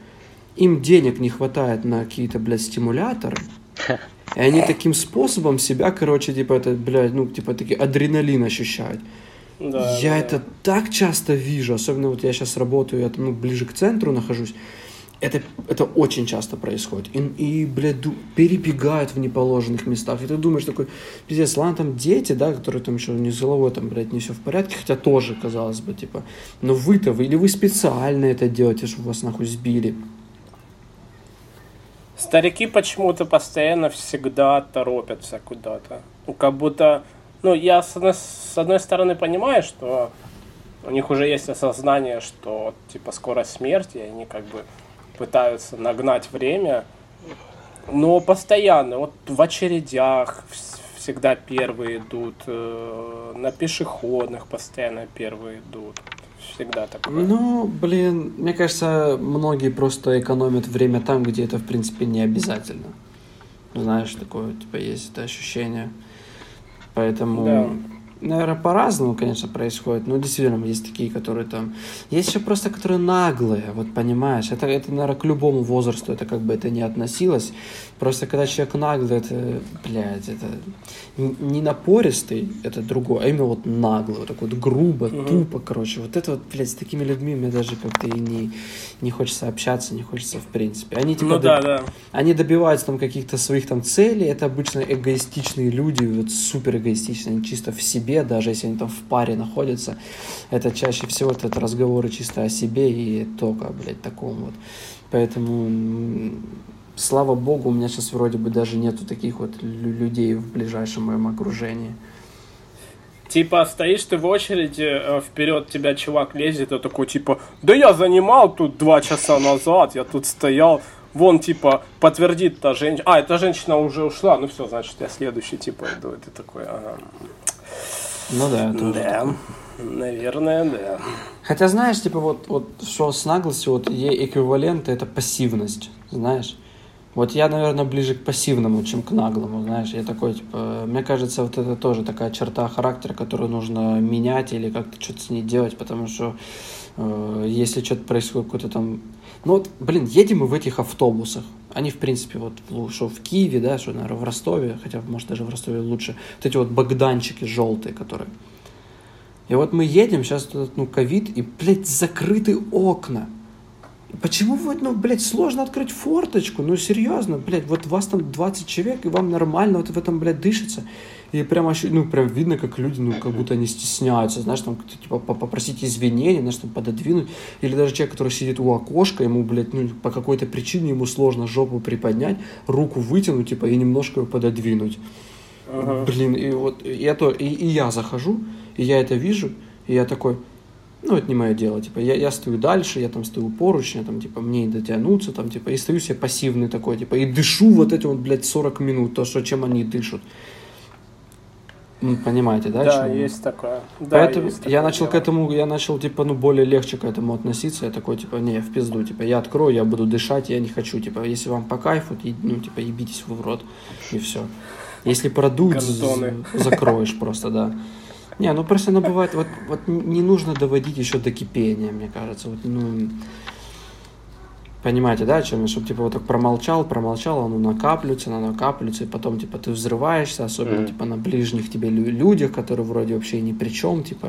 S2: им денег не хватает на какие-то, блядь, стимуляторы, и они таким способом себя, короче, типа, это, блядь, ну, типа, такие адреналин ощущают. Да, я да. это так часто вижу, особенно вот я сейчас работаю, я там, ну, ближе к центру нахожусь. Это, это очень часто происходит. И, и блядь, перебегают в неположенных местах. И ты думаешь такой, пиздец, ладно, там дети, да, которые там еще не с головой, там, блядь, не все в порядке, хотя тоже, казалось бы, типа, но вы-то, вы, или вы специально это делаете, чтобы вас нахуй сбили.
S3: Старики почему-то постоянно всегда торопятся куда-то. Ну, как будто, ну, я с одной, с одной стороны понимаю, что у них уже есть осознание, что, типа, скоро смерть, и они как бы пытаются нагнать время, но постоянно, вот в очередях всегда первые идут, э, на пешеходных постоянно первые идут всегда такое.
S2: Ну, блин, мне кажется, многие просто экономят время там, где это, в принципе, не обязательно. Знаешь, такое, типа, есть это ощущение. Поэтому... Да. Наверное, по-разному, конечно, происходит. Но действительно, есть такие, которые там... Есть еще просто, которые наглые, вот понимаешь. Это, это, наверное, к любому возрасту, это как бы это не относилось. Просто когда человек наглый, это, блядь, это не напористый, это другое, а именно вот наглый, вот такой вот грубо, угу. тупо, короче. Вот это вот, блядь, с такими людьми мне даже как-то и не, не хочется общаться, не хочется в принципе. Они типа...
S3: Ну, да, да.
S2: Они добиваются там каких-то своих там целей, это обычно эгоистичные люди, вот супер эгоистичные, они чисто в себе, даже если они там в паре находятся. Это чаще всего это разговоры чисто о себе и только, блядь, таком вот. Поэтому слава богу, у меня сейчас вроде бы даже нету таких вот людей в ближайшем моем окружении.
S3: Типа, стоишь ты в очереди, э, вперед тебя чувак лезет, и такой, типа, да я занимал тут два часа назад, я тут стоял, вон, типа, подтвердит та женщина, а, эта женщина уже ушла, ну все, значит, я следующий, типа, иду, это такой, ага.
S2: Ну да,
S3: это Да, наверное, да.
S2: Хотя, знаешь, типа, вот, вот что с наглостью, вот ей эквивалент это пассивность, знаешь. Вот я, наверное, ближе к пассивному, чем к наглому, знаешь. Я такой, типа, мне кажется, вот это тоже такая черта характера, которую нужно менять или как-то что-то с ней делать, потому что э, если что-то происходит, какой-то там... Ну вот, блин, едем мы в этих автобусах. Они, в принципе, вот, что в Киеве, да, что, наверное, в Ростове, хотя, может, даже в Ростове лучше. Вот эти вот богданчики желтые, которые... И вот мы едем, сейчас тут, ну, ковид, и, блядь, закрыты окна. Почему вот, ну, блядь, сложно открыть форточку? Ну, серьезно, блядь, вот вас там 20 человек, и вам нормально вот в этом, блядь, дышится. И прям, ну, прям видно, как люди, ну, как будто они стесняются, знаешь, там, типа, попросить извинения, знаешь, там, пододвинуть. Или даже человек, который сидит у окошка, ему, блядь, ну, по какой-то причине ему сложно жопу приподнять, руку вытянуть, типа, и немножко его пододвинуть. Ага. Блин, и вот я то, и, и я захожу, и я это вижу, и я такой, ну, это не мое дело, типа, я, я стою дальше, я там стою поручня, там, типа, мне не дотянуться, там, типа, и стою себе пассивный такой, типа, и дышу вот эти вот, блядь, 40 минут, то, что, чем они дышат. Ну, понимаете, да?
S3: Да, есть такое. Да,
S2: Поэтому
S3: есть
S2: я
S3: такое
S2: начал
S3: дело.
S2: к этому, я начал, типа, ну, более легче к этому относиться. Я такой, типа, не, в пизду, типа, я открою, я буду дышать, я не хочу, типа, если вам по кайфу, ну, типа, ебитесь вы в рот, и все. Если продуть, закроешь просто, да. Не, ну просто оно бывает, вот, вот не нужно доводить еще до кипения, мне кажется. Вот, ну, понимаете, да, чем? Чтобы типа вот так промолчал, промолчал, оно накапливается, оно накапливается, и потом типа ты взрываешься, особенно mm-hmm. типа на ближних тебе людях, которые вроде вообще ни при чем, типа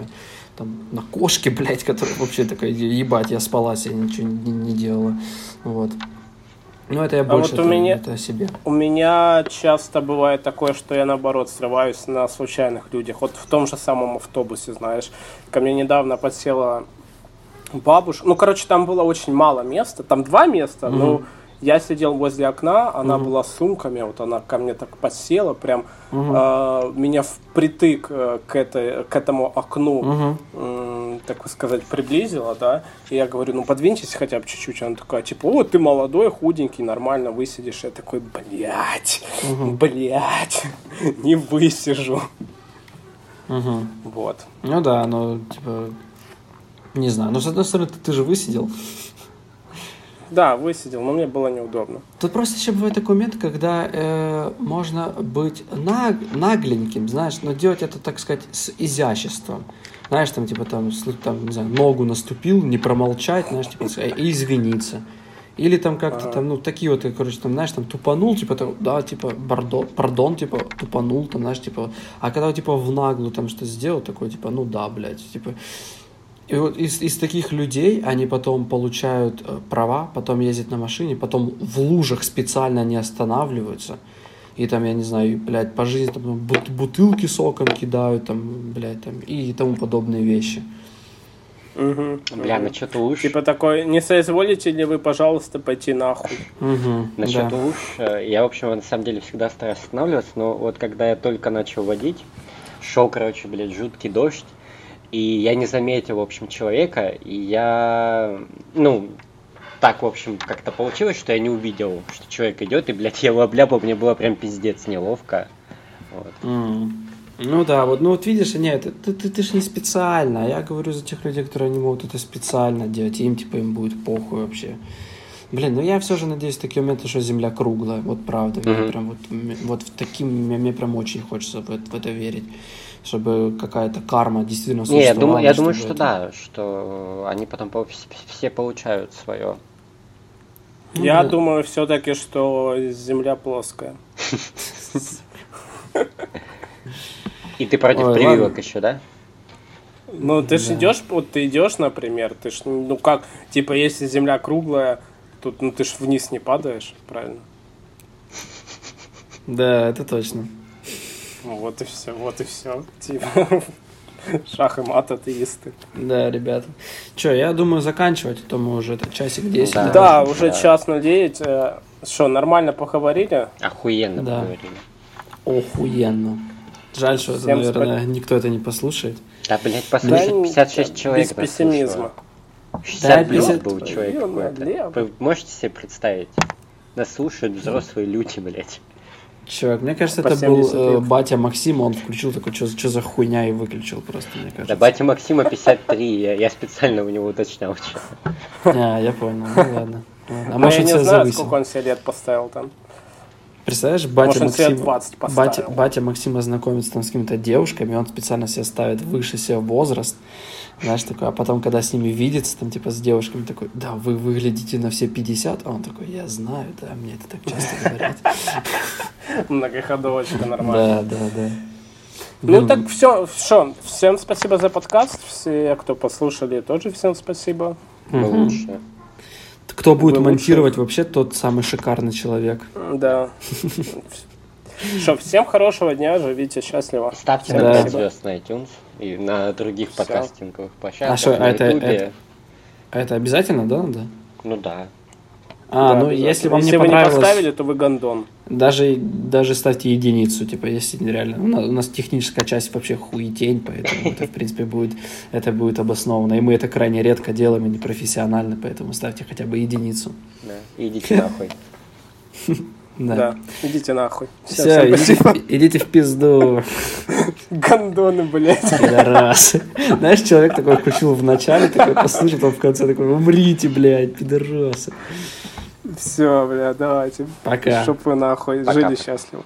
S2: там на кошке, блядь, которая вообще такая, ебать, я спалась, я ничего не, не делала, вот. Ну, это я больше
S3: а вот у меня,
S2: это о себе.
S3: У меня часто бывает такое, что я, наоборот, срываюсь на случайных людях. Вот в том же самом автобусе, знаешь. Ко мне недавно подсела бабушка. Ну, короче, там было очень мало места. Там два места, mm-hmm. но я сидел возле окна, она mm-hmm. была с сумками, вот она ко мне так подсела, прям mm-hmm. э, меня впритык э, к, этой, к этому окну, mm-hmm. э, так сказать, приблизила, да, и я говорю, ну подвиньтесь хотя бы чуть-чуть, она такая, типа, вот ты молодой, худенький, нормально высидишь, я такой, блядь, mm-hmm. блядь, не высижу.
S2: Угу.
S3: Вот.
S2: Ну да, ну, типа, не знаю. Но, с одной стороны, ты, ты же высидел.
S3: Да, высидел, но мне было неудобно.
S2: Тут просто еще бывает такой момент, когда э, можно быть наг, нагленьким, знаешь, но делать это, так сказать, с изяществом. Знаешь, там, типа, там, там не знаю, ногу наступил, не промолчать, знаешь, типа, и извиниться. Или там как-то там, ну, такие вот, короче, там, знаешь, там, тупанул, типа, там, да, типа, бардон, пардон, типа, тупанул, там, знаешь, типа, а когда, типа, в наглую там что сделал, такой, типа, ну, да, блядь, типа, и вот из, из таких людей они потом получают э, права, потом ездят на машине, потом в лужах специально не останавливаются. И там, я не знаю, блядь, по жизни там бут бутылки соком кидают, там, блядь, там, и тому подобные вещи.
S3: Угу,
S1: Бля, угу. насчет луж.
S3: Типа такой, не соизволите ли вы, пожалуйста, пойти нахуй?
S2: Угу,
S1: насчет
S2: да.
S1: луж, э, я, в общем, на самом деле всегда стараюсь останавливаться, но вот когда я только начал водить, шел, короче, блядь, жуткий дождь, и я не заметил, в общем, человека, и я, ну, так, в общем, как-то получилось, что я не увидел, что человек идет, и, блядь, я его обляпал, мне было прям пиздец неловко. Вот.
S2: Mm. Ну да, вот, ну вот видишь, нет, ты, ты, ты, ты же не специально, а я говорю за тех людей, которые не могут это специально делать, им, типа, им будет похуй вообще. Блин, ну я все же надеюсь в такие моменты, что Земля круглая, вот правда. Мне
S1: Мгм.
S2: прям вот, вот в таким мне, мне прям очень хочется в, в это верить, чтобы какая-то карма действительно
S1: Не, я
S2: существовала.
S1: думаю, я думаю, что
S2: это-
S1: да, что они потом по- все получают свое.
S2: Ну,
S3: Я
S2: блин.
S3: думаю все-таки, что Земля плоская.
S1: И ты против прививок еще, да?
S3: Ну, ты ж
S2: Да.
S3: идешь, вот ты идешь, например, ты ж, ну как, типа, если Земля круглая, тут, ну ты ж вниз не падаешь, правильно?
S2: Да, это точно.
S3: Ну, вот и все, вот и все. Типа, шах и мат атеисты.
S2: Да, ребята. Че, я думаю заканчивать, а то мы уже это часик 10.
S1: Да.
S3: Да,
S1: Да.
S3: уже час на девять. Э, Что, нормально поговорили?
S1: Охуенно
S2: Да.
S1: поговорили.
S2: Охуенно. Жаль, что это,
S3: Всем
S2: наверное, никто это не послушает.
S1: Да, блядь, послушай,
S3: Да,
S1: 56
S3: да,
S1: человек
S3: Без пессимизма.
S1: нас слушало. 60 плюс
S2: 50
S1: был человек какой-то. Вы можете себе представить? Нас слушают взрослые люди, блядь.
S2: Чувак, мне кажется,
S3: По
S2: это был
S3: 70
S2: э,
S3: лет.
S2: батя Максима, он включил такой, что за хуйня и выключил просто, мне
S1: Да,
S2: кажется.
S1: батя Максима 53, я, я специально у него уточнял. чё.
S2: А, я понял, ну ладно. ладно. А
S3: А
S2: может,
S3: я не знаю,
S2: завысил.
S3: сколько он себе лет поставил там.
S2: Представляешь, батя
S3: Может, он себе
S2: Максима,
S3: 20 поставил.
S2: батя, батя Максима знакомится там с какими-то девушками, он специально себе ставит выше себе возраст, знаешь, такой, а потом, когда с ними видится, там, типа, с девушками, такой, да, вы выглядите на все 50, а он такой, я знаю, да, мне это так часто говорят.
S3: Многоходовочка нормально.
S2: Да, да, да.
S3: Ну так все, все. Всем спасибо за подкаст. Все, кто послушали, тоже всем спасибо.
S1: Мы
S2: Мгм. Кто будет
S3: Вы лучше.
S2: монтировать вообще тот самый шикарный человек.
S3: Да. Что, всем хорошего дня, живите счастливо.
S1: Ставьте нам 5
S3: Спасибо.
S1: звезд на iTunes и на других подкастинговых площадках.
S2: А что,
S1: на
S2: а это- А это обязательно, да, да?
S1: Ну да.
S2: А,
S3: Да,
S2: ну если вам
S3: Если
S2: не
S3: вы не
S2: понравилось,
S3: поставили, то вы гондон.
S2: даже, даже ставьте единицу, типа, если реально. У нас, у нас техническая часть вообще хуетень, поэтому это, в принципе, будет, это будет обосновано. И мы это крайне редко делаем и непрофессионально, поэтому ставьте хотя бы единицу.
S1: да. Идите нахуй.
S2: Да.
S3: Да. Идите нахуй.
S2: Все,
S3: всем
S2: идите, идите в пизду,
S3: Гондоны, блядь.
S2: пидорасы. Знаешь, человек такой включил в начале, такой послушал, потом в конце такой, умрите, блядь, пидорасы.
S3: Все, бля, давайте.
S2: Пока.
S3: Чтоб вы нахуй
S1: Пока.
S3: жили счастливо.